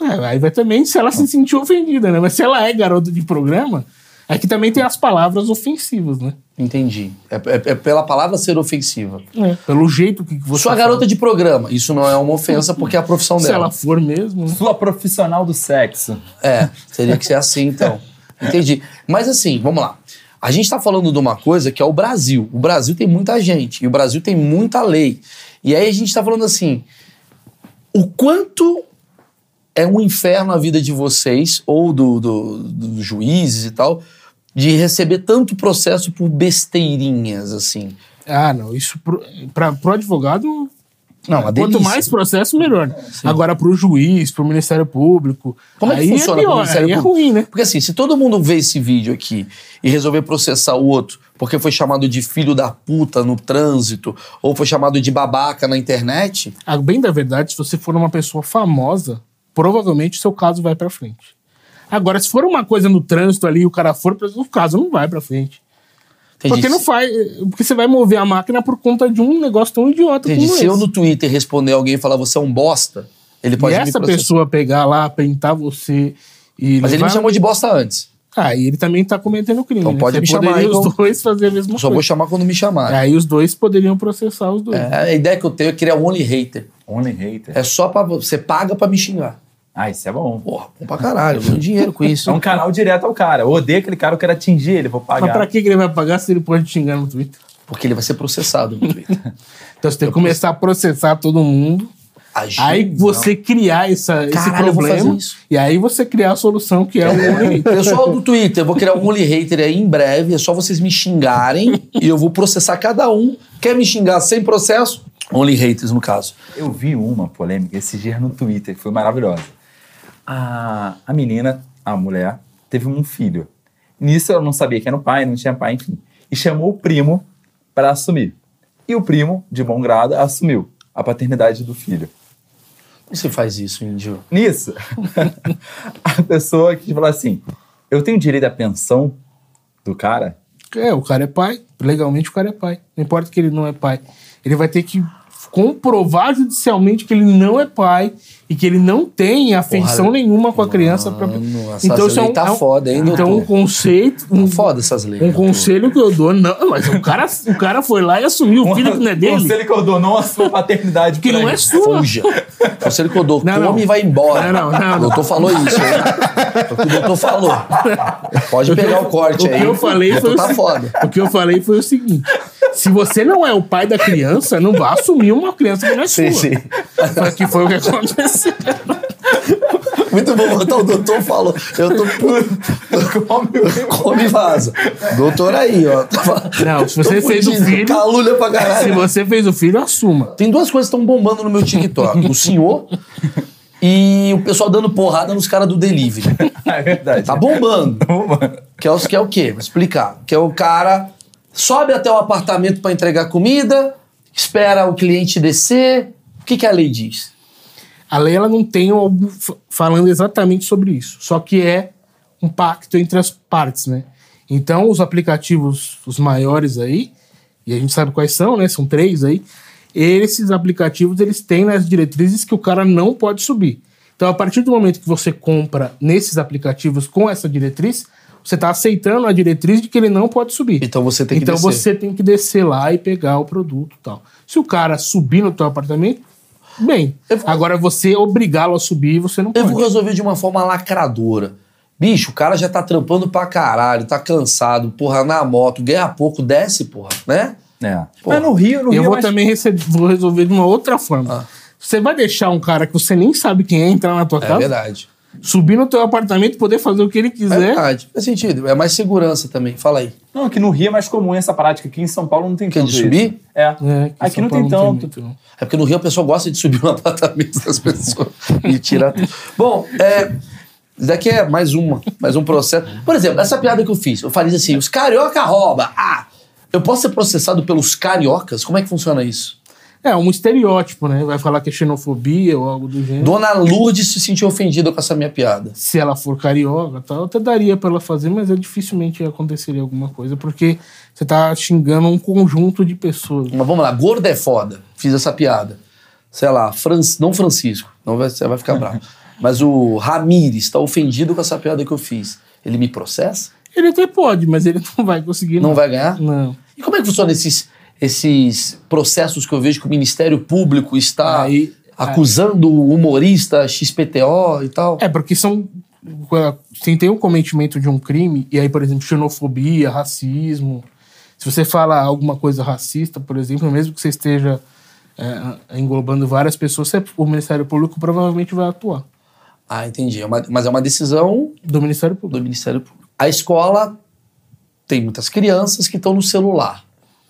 É, aí vai também se ela se sentir ofendida, né? Mas se ela é garota de programa, é que também tem as palavras ofensivas, né? Entendi. É, é- é pela palavra ser ofensiva. É, pelo jeito que você Sua fala. garota de programa, isso não é uma ofensa porque é a profissão Se dela. ela for mesmo, né? Sua profissional do sexo. É, teria que ser assim então. Entendi. Mas assim, vamos lá. A gente tá falando de uma coisa que é o Brasil. O Brasil tem muita gente e o Brasil tem muita lei. E aí a gente tá falando assim: o quanto é um inferno a vida de vocês, ou do, do- dos juízes e tal, de receber tanto processo por besteirinhas, assim. Ah, não. Isso pro, pra, pro advogado, Não, uma delícia. quanto mais processo, melhor. Agora, pro juiz, pro Ministério Público. Como é que aí funciona é pior, Ministério é Público? ruim, né? Porque assim, se todo mundo ver esse vídeo aqui e resolver processar o outro porque foi chamado de filho da puta no trânsito, ou foi chamado de babaca na internet, A bem da verdade, se você for uma pessoa famosa, provavelmente o seu caso vai pra frente. Agora, se for uma coisa no trânsito ali e o cara for, o caso não vai pra frente. entendi. Porque não faz. Porque você vai mover a máquina por conta de um negócio tão idiota Entendi. como Se eu esse. no Twitter responder alguém e falar você é um bosta, ele E pode me essa processar. pessoa pegar lá, printar você e. Mas ele me chamou de bosta antes. Ah, e ele também tá cometendo crime. Então né? pode Você me chamar, poderia então. os dois fazer a mesma Eu só vou coisa. chamar quando me chamar. Aí os dois poderiam processar os dois. É, a ideia que eu tenho é criar um only hater. Only hater. É só pra. Você paga pra me xingar. Ah, isso é bom. Porra, bom pra caralho. Eu ganho dinheiro com isso. É um canal direto ao cara. Eu odeio aquele cara, eu quero atingir ele, vou pagar. Mas pra que ele vai pagar se ele pode xingar no Twitter? Porque ele vai ser processado no Twitter. Então você tem que começar a processar todo mundo. Agir, Aí você criar essa, esse Caralho, eu vou problema. fazer isso. E aí você criar a solução que é o Only Hater. Pessoal do Twitter, eu vou criar um Only Hater aí em breve. É só vocês me xingarem e eu vou processar cada um. Quer me xingar sem processo? Only Haters, no caso. Eu vi uma polêmica esse dia no Twitter que foi maravilhosa. A, a menina, a mulher, teve um filho. Nisso ela não sabia quem era o pai, não tinha pai, enfim. E chamou o primo para assumir. E o primo, de bom grado, assumiu a paternidade do filho. Como você faz isso, Índio? Nisso, a pessoa que falou assim: Eu tenho direito à pensão do cara? É, o cara é pai. Legalmente o cara é pai. Não importa que ele não é pai. Ele vai ter que comprovar judicialmente que ele não é pai e que ele não tem afeição Porra, nenhuma com a criança. Pra... Mano, essas leis tá foda, hein, Então doutor? um conceito, um, Foda essas leis. um doutor. conselho que eu dou, não, mas o cara, o cara foi lá e assumiu o filho que não é dele. Conselho que eu dou, não assuma a paternidade. Que não é sua. Fuja. Conselho que eu dou, Não, não. come e vai embora. Não, não, não, O doutor falou isso, hein? É o que o doutor falou. Pode pegar o corte O que aí. eu falei o foi doutor o tá foda. O que eu falei foi o seguinte: se você não é o pai da criança, não vá assumir uma criança que não é Sim, sua. sim. Que foi o que aconteceu. Muito bom, então o doutor falou. Eu tô puto. Come e vaza. Doutor aí, ó. Não, se você fez o filho- Calúnia pra Se caralho. você fez o filho, assuma. Tem duas coisas que estão bombando no meu TikTok. O senhor e o pessoal dando porrada nos caras do delivery. É verdade. Tá bombando. Que é, o- que é o quê? Vou explicar. Que é o cara sobe até o apartamento pra entregar comida, espera o cliente descer. O que, que a lei diz? A lei ela não tem algo falando exatamente sobre isso, só que é um pacto entre as partes, né? Então, os aplicativos, os maiores aí, e a gente sabe quais são, né? São três aí. Esses aplicativos, eles têm nas diretrizes que o cara não pode subir. Então, a partir do momento que você compra nesses aplicativos com essa diretriz, você está aceitando a diretriz de que ele não pode subir. Então você tem que então descer. você tem que descer lá e pegar o produto e tal. Se o cara subir no teu apartamento, bem. Eu vou- Agora você obrigá-lo a subir, você não Eu pode. vou resolver de uma forma lacradora. Bicho, o cara já tá trampando pra caralho, tá cansado, porra, na moto, ganha pouco, desce, porra, né? É. Porra. Mas no Rio, no Eu Rio vou é mais- também rece- vou resolver de uma outra forma. Ah. Você vai deixar um cara que você nem sabe quem é entrar na tua É casa, verdade. Subir no teu apartamento e poder fazer o que ele É quiser. verdade. Faz sentido. É mais segurança também. Fala aí. Não, que no Rio é mais comum essa prática. Aqui em São Paulo não tem Que tanto de subir? isso. É. É, Aqui São não Paulo tem tanto. não. É porque no Rio a pessoa gosta de subir no apartamento das pessoas e tirar tudo. Bom, é, daqui é mais uma, mais um processo. Por exemplo, essa piada que eu fiz, eu falei assim, os carioca rouba. Ah, eu posso ser processado pelos cariocas? Como é que funciona isso? É um estereótipo, né? Vai falar que é xenofobia ou algo do gênero. Dona Lourdes se sentiu ofendida com essa minha piada. se ela for carioca tal, até daria pra ela fazer, mas é dificilmente aconteceria alguma coisa, porque você tá xingando um conjunto de pessoas. Mas vamos lá, gordo é foda. Fiz essa piada. Sei lá, Fran- não Francisco, não vai, você vai ficar bravo. Mas o Ramires tá ofendido com essa piada que eu fiz. Ele me processa? Ele até pode, mas ele não vai conseguir. Não vai ganhar? Não. E como é que funciona esses, esses processos que eu vejo que o Ministério Público está Aí- acusando o humorista XPTO e tal? É, porque são. Tem, tem um cometimento de um crime, e aí, por exemplo, xenofobia, racismo. Se você fala alguma coisa racista, por exemplo, mesmo que você esteja é, englobando várias pessoas, o Ministério Público provavelmente vai atuar. Ah, entendi. É uma- mas é uma decisão Do Ministério Público. do Ministério Público. A escola tem muitas crianças que estão no celular.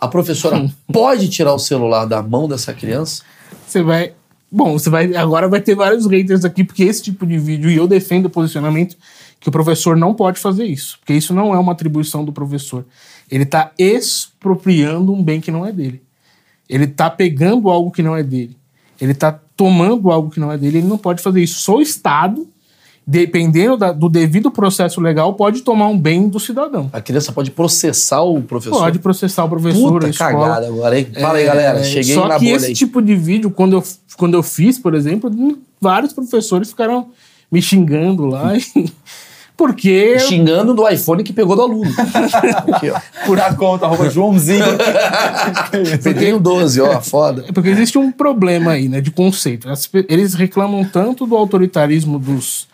A professora pode tirar o celular da mão dessa criança? Você vai. Bom, você vai. Agora vai ter vários haters aqui, porque esse tipo de vídeo, e eu defendo o posicionamento que o professor não pode fazer isso. Porque isso não é uma atribuição do professor. Ele tá expropriando um bem que não é dele. Ele tá pegando algo que não é dele. Ele tá tomando algo que não é dele. Ele não pode fazer isso. Só o Estado, dependendo da- do devido processo legal, pode tomar um bem do cidadão. A criança pode processar o professor. Pode processar o professor, a Puta escola. cagada agora, hein? Fala aí, É, galera. Cheguei Só na que bolha esse aí. tipo de vídeo, quando eu, quando eu fiz, por exemplo, vários professores ficaram me xingando lá. Porque Xingando do iPhone que pegou do aluno. Aqui. Por a conta, arroba Joãozinho. Peguei o 12, ó, foda. É porque existe um problema aí, né, de conceito. Eles reclamam tanto do autoritarismo dos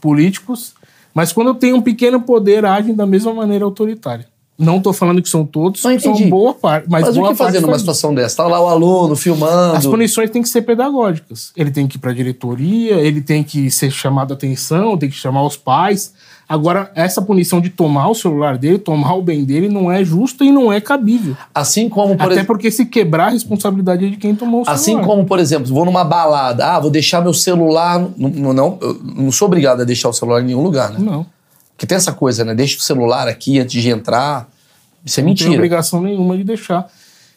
políticos, mas quando tem um pequeno poder, agem da mesma maneira autoritária. Não tô falando que são todos, Não são boa parte, mas, Mas, o boa que fazer numa faz situação dessa? Tá lá o aluno filmando. As punições têm que ser pedagógicas. Ele tem que ir para a diretoria, ele tem que ser chamado a atenção, tem que chamar os pais. Agora, essa punição de tomar o celular dele, tomar o bem dele, não é justa e não é cabível. Assim como, por Até exemplo. porque se quebrar, a responsabilidade é de quem tomou o celular. Assim como, por exemplo, vou numa balada, ah, vou deixar meu celular. Não, não, não sou obrigado a deixar o celular em nenhum lugar, né? Não. Porque tem essa coisa, né? Deixa o celular aqui antes de entrar. Isso é Não tem mentira. obrigação nenhuma de deixar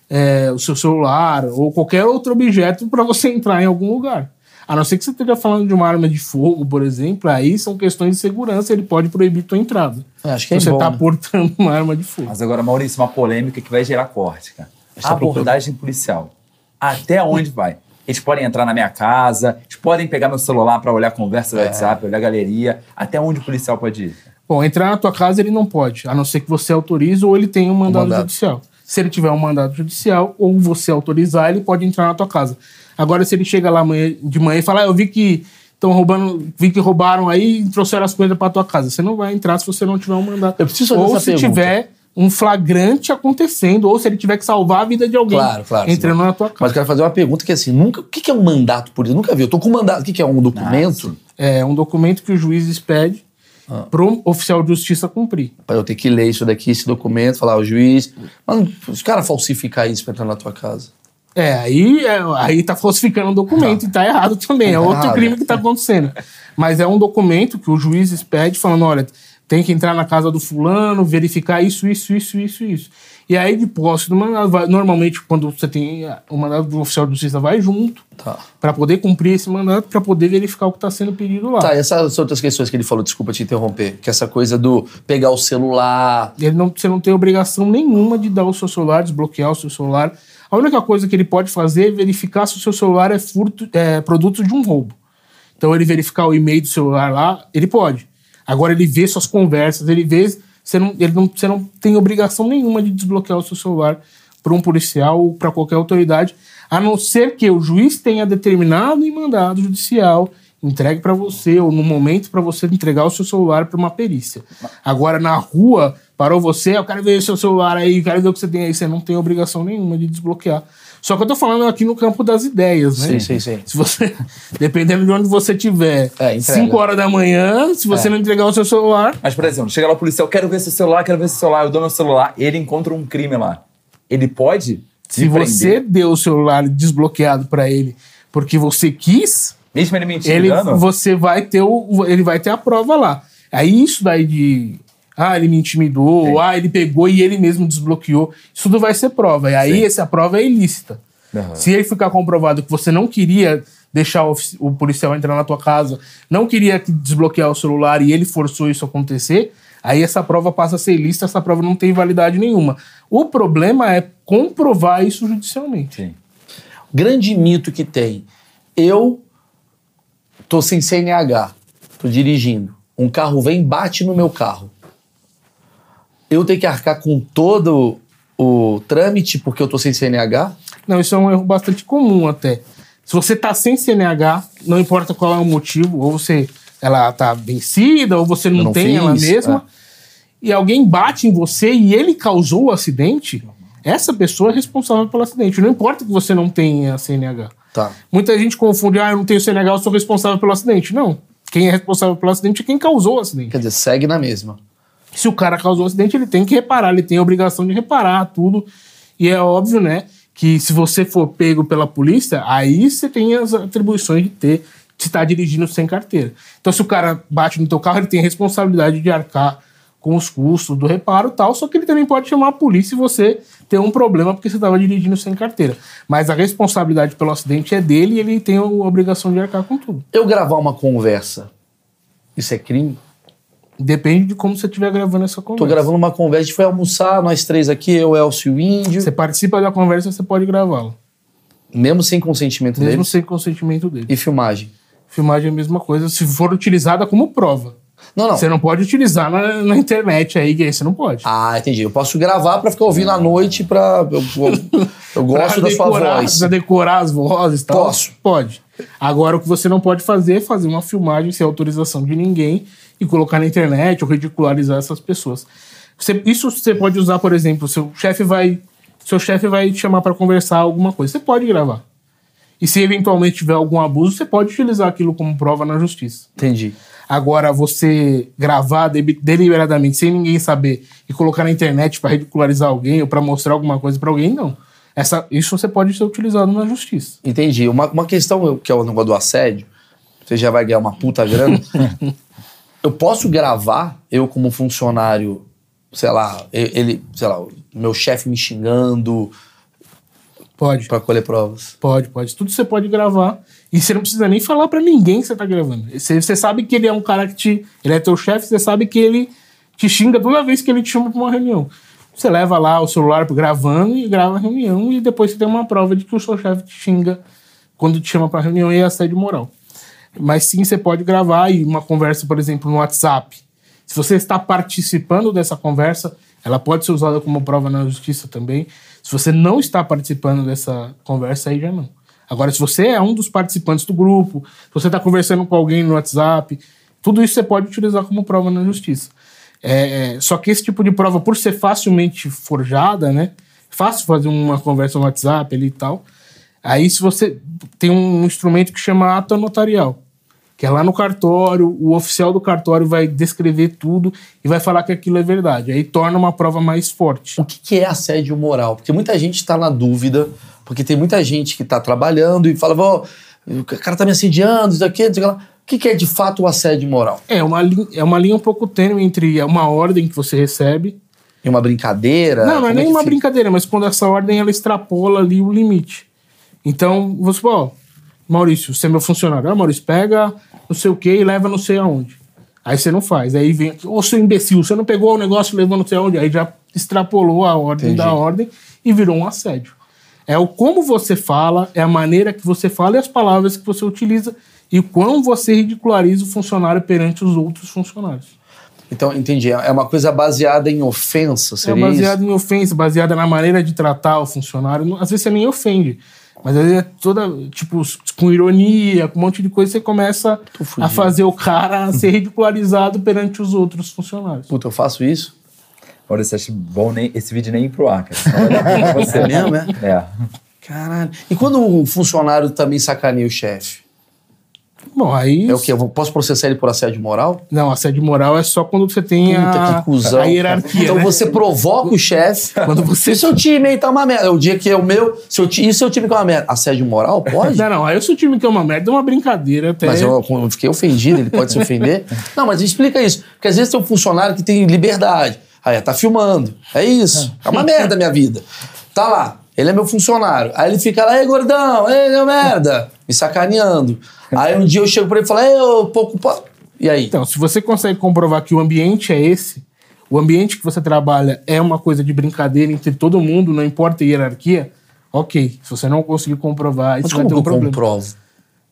é, o seu celular ou qualquer outro objeto para você entrar em algum lugar. A não ser que você esteja falando de uma arma de fogo, por exemplo, aí são questões de segurança, ele pode proibir tua entrada. É, acho que é você está né? portando uma arma de fogo. Mas agora, Maurício, uma polêmica que vai gerar corte, cara. A abordagem policial. Até onde vai? Eles podem entrar na minha casa, eles podem pegar meu celular para olhar a conversa do É. WhatsApp, olhar a galeria. Até onde o policial pode ir? Bom, entrar na tua casa ele não pode, a não ser que você autorize ou ele tenha um mandado, mandado. judicial. Se ele tiver um mandado judicial ou você autorizar, ele pode entrar na tua casa. Agora, se ele chega lá de manhã e fala, ah, eu vi que estão roubando, vi que roubaram aí e trouxeram as coisas para tua casa. Você não vai entrar se você não tiver um mandado. Eu preciso fazer ou se pergunta. tiver um flagrante acontecendo, ou se ele tiver que salvar a vida de alguém Claro, claro. entrando na tua Mas casa. eu quero fazer uma pergunta que é assim: nunca, o que é um mandato por isso? Nunca vi. Eu tô com um mandato. O que é um documento? É um documento que o juiz pede Ah. pro oficial de justiça cumprir. Eu ter que ler isso daqui, esse documento, falar o juiz. Mas os caras falsificar isso pra entrar na tua casa. É, aí, é, aí tá falsificando um documento e tá errado também. É Tá outro errado. crime que tá acontecendo. Mas é um documento que o juiz pede falando: olha, tem que entrar na casa do fulano, verificar isso, isso, isso, isso, isso. E aí, de posse do mandado, vai- normalmente, quando você tem ah, o mandado do oficial de justiça, vai junto Tá. para poder cumprir esse mandato, para poder verificar o que está sendo pedido lá. Tá, e essas outras questões que ele falou, desculpa te interromper, que essa coisa do pegar o celular. Ele não, você não tem obrigação nenhuma de dar o seu celular, desbloquear o seu celular. A única coisa que ele pode fazer é verificar se o seu celular é, furto, é produto de um roubo. Então, ele verificar o e-mail do celular lá, ele pode. Agora, ele vê suas conversas, ele vê. Você não, ele não, você não tem obrigação nenhuma de desbloquear o seu celular para um policial ou para qualquer autoridade, a não ser que o juiz tenha determinado em mandado judicial entregue para você ou no momento para você entregar o seu celular para uma perícia. Agora na rua parou você, eu quero ver o seu celular aí, quero ver o que você tem aí, você não tem obrigação nenhuma de desbloquear. Só que eu tô falando aqui no campo das ideias, né? Sim, sim, sim. Se você, dependendo de onde você tiver, É, entrega. 5 horas da manhã, se você É. não entregar o seu celular, Mas, por exemplo, chega lá o policial, quero ver seu celular, quero ver seu celular, eu dou meu celular, ele encontra um crime lá. Ele pode se você deu o celular desbloqueado para ele porque você quis, mesmo ele me ele, você vai ter o, ele vai ter a prova lá. Aí isso daí de ah, ele me intimidou, ah, ele pegou e ele mesmo desbloqueou, isso tudo vai ser prova. E aí Sim. essa prova é ilícita. Aham. Se ele ficar comprovado que você não queria deixar o, o policial entrar na tua casa, não queria que desbloquear o celular e ele forçou isso a acontecer, aí essa prova passa a ser ilícita, essa prova não tem validade nenhuma. O problema é comprovar isso judicialmente. Sim. Grande mito que tem. Eu tô sem CNH, tô dirigindo. Um carro vem, bate no meu carro. Eu tenho que arcar com todo o trâmite porque eu tô sem CNH? Não, isso é um erro bastante comum até. Se você tá sem CNH, não importa qual é o motivo, ou você ela tá vencida, ou você não, não tem fiz, ela mesma, e alguém bate em você e ele causou o acidente, essa pessoa é responsável pelo acidente. Não importa que você não tenha CNH. Tá. Muita gente confunde, ah, eu não tenho CNH, eu sou responsável pelo acidente. Não. Quem é responsável pelo acidente é quem causou o acidente. Quer dizer, segue na mesma. Se o cara causou um acidente, ele tem que reparar, ele tem a obrigação de reparar tudo. E é óbvio, né, que se você for pego pela polícia, aí você tem as atribuições de ter de estar dirigindo sem carteira. Então, se o cara bate no teu carro, ele tem a responsabilidade de arcar com os custos do reparo e tal, só que ele também pode chamar a polícia se você ter um problema porque você estava dirigindo sem carteira. Mas a responsabilidade pelo acidente é dele e ele tem a obrigação de arcar com tudo. Eu gravar uma conversa, isso é crime? Depende de como você estiver gravando essa Tô conversa. gravando uma conversa, a gente foi almoçar, nós três aqui, eu, Elcio e o Índio, Você participa da conversa, você pode gravá-la. mesmo sem consentimento Mesmo deles. sem consentimento dele. E filmagem. Filmagem é a mesma coisa, se for utilizada como prova. Não, não. Você não pode utilizar na, na internet aí, que aí você não pode. Ah, entendi. Eu posso gravar pra ficar ouvindo à noite pra. Eu, eu, eu gosto da sua decorar- voz. Pra decorar as vozes e tal. Posso. Pode. Agora, o que você não pode fazer é fazer uma filmagem sem autorização de ninguém e colocar na internet ou ridicularizar essas pessoas. Você- isso você pode usar, por exemplo, seu chefe vai. Seu chefe vai te chamar para conversar alguma coisa. Você pode gravar. E se eventualmente tiver algum abuso, você pode utilizar aquilo como prova na justiça. Entendi. Agora, você gravar de- deliberadamente, sem ninguém saber, e colocar na internet para ridicularizar alguém ou para mostrar alguma coisa para alguém, não. Essa, isso você pode ser utilizado na justiça. Entendi. Uma, uma questão que é o negócio do assédio, você já vai ganhar uma puta grana. eu posso gravar, eu como funcionário, sei lá, ele, sei lá, meu chefe me xingando Pode. pra colher provas. Pode, pode. Tudo você pode gravar. E você não precisa nem falar pra ninguém que você tá gravando. Você, você sabe que ele é um cara que te. Ele é teu chefe, você sabe que ele te xinga toda vez que ele te chama pra uma reunião. Você leva lá o celular gravando e grava a reunião, e depois você tem uma prova de que o seu chefe te xinga quando te chama pra reunião e é assédio moral. Mas sim, você pode gravar e uma conversa, por exemplo, no WhatsApp. Se você está participando dessa conversa, ela pode ser usada como prova na justiça também. Se você não está participando dessa conversa, aí já não. Agora, se você é um dos participantes do grupo, se você está conversando com alguém no WhatsApp, tudo isso você pode utilizar como prova na justiça. É, é, só que esse tipo de prova, por ser facilmente forjada, né? Fácil fazer uma conversa no WhatsApp ali e tal. Aí, se você tem um instrumento que chama ata notarial, que é lá no cartório, o oficial do cartório vai descrever tudo e vai falar que aquilo é verdade. Aí torna uma prova mais forte. O que, é assédio moral? Porque muita gente está na dúvida, porque tem muita gente que está trabalhando e fala, "Ó, o cara tá me assediando, isso aqui, isso aqui lá. O que, é de fato o assédio moral? É uma, linha, é uma linha um pouco tênue entre uma ordem que você recebe. É uma brincadeira? não, não é Como nem que uma fica? brincadeira, mas quando essa ordem ela extrapola ali o limite. Então, você fala, ó, Maurício, você é meu funcionário. Ah, Maurício, pega não sei o que e leva não sei aonde. Aí você não faz. Aí vem ô seu imbecil, você não pegou o negócio e levou não sei aonde. Aí já extrapolou a ordem Entendi. da ordem e virou um assédio. É o como você fala, é a maneira que você fala e as palavras que você utiliza e o quão você ridiculariza o funcionário perante os outros funcionários. Então, entendi. É uma coisa baseada em ofensa, É seria baseado isso? em ofensa, baseada na maneira de tratar o funcionário. Às vezes você nem ofende, mas vezes é toda, tipo, com ironia, com um monte de coisa, você começa a fazer o cara ser ridicularizado perante os outros funcionários. Puta, eu faço isso? Maurício, acho bom nem, esse vídeo nem ir pro ar, cara. Você. É mesmo, é? É. Caralho. E quando o funcionário também sacaneia o chefe? Bom, aí. É o quê? Eu posso processar ele por assédio moral? Não, assédio moral é só quando você tem Puta, a, que cuzão. a hierarquia. Então né? você provoca o chefe. Quando você- E seu time aí tá uma merda. O dia que é o meu. Seu ti... E seu time que é uma merda? Assédio moral? Pode? Não, não, aí o seu time que é uma merda é uma brincadeira até. Mas eu, eu fiquei ofendido, ele pode se ofender. Não, mas explica isso. Porque às vezes tem um funcionário que tem liberdade. Aí, tá filmando. É isso. É uma merda a minha vida. Tá lá. Ele é meu funcionário. Aí ele fica lá, ei, gordão, ei, meu merda. Me sacaneando. Aí um dia eu chego pra ele e falo, ei, ô, pouco. po-" E aí? Então, se você consegue comprovar que o ambiente é esse, o ambiente que você trabalha é uma coisa de brincadeira entre todo mundo, não importa a hierarquia, ok. Se você não conseguir comprovar, aí mas vai como ter um eu problema. comprovo?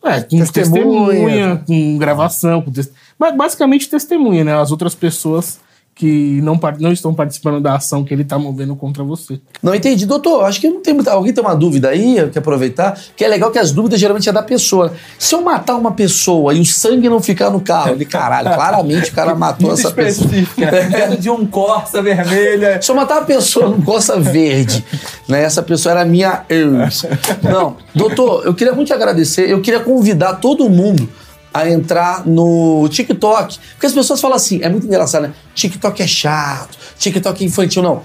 É, com Testemunha. testemunha, com gravação, com test... mas basicamente testemunha, né? As outras pessoas que não, não estão participando da ação que ele está movendo contra você. Não entendi. Doutor, acho que não tem muita. Alguém tem uma dúvida aí? Quer aproveitar? Que é legal que as dúvidas geralmente é da pessoa. Se eu matar uma pessoa e o sangue não ficar no carro, ele, caralho, claramente o cara matou Muito essa pessoa. específica. Dentro de um Corsa vermelha. Se eu matar uma pessoa no Costa Verde, né? Essa pessoa era minha ex. Não, doutor, eu queria muito agradecer. Eu queria convidar todo mundo a entrar no TikTok. Porque as pessoas falam assim, é muito engraçado, né? TikTok é chato, TikTok é infantil. Não.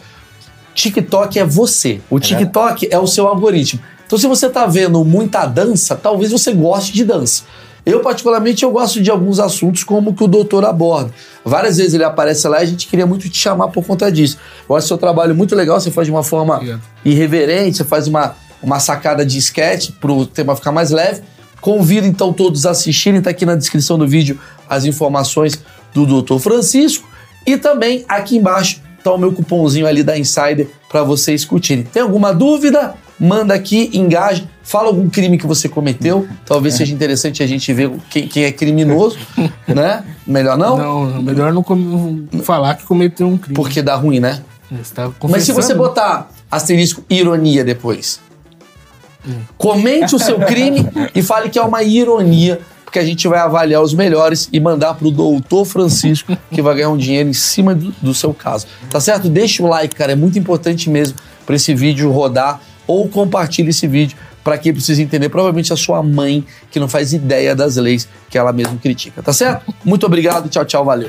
TikTok é você. O TikTok é o seu algoritmo. Então, se você tá vendo muita dança, talvez você goste de dança. Eu, particularmente, eu gosto de alguns assuntos como o que o doutor aborda. Várias vezes ele aparece lá e a gente queria muito te chamar por conta disso. Eu acho seu trabalho muito legal, você faz de uma forma Obrigado. irreverente, você faz uma, uma sacada de sketch para o tema ficar mais leve. Convido então todos a assistirem, tá aqui na descrição do vídeo as informações do Dr. Francisco e também aqui embaixo tá o meu cupomzinho ali da Insider para vocês curtirem. Tem alguma dúvida? Manda aqui, engaje, fala algum crime que você cometeu. Talvez seja interessante a gente ver quem, quem é criminoso, né? Melhor não? Não, melhor não com- falar que cometeu um crime. Porque dá ruim, né? Você tá Mas se você botar asterisco ironia depois, comente o seu crime e fale que é uma ironia, porque a gente vai avaliar os melhores e mandar pro doutor Francisco, que vai ganhar um dinheiro em cima do, do seu caso. Tá certo? Deixa o like, cara, é muito importante mesmo para esse vídeo rodar ou compartilhe esse vídeo para quem precisa entender, provavelmente a sua mãe, que não faz ideia das leis que ela mesma critica, tá certo? Muito obrigado, tchau, tchau, valeu.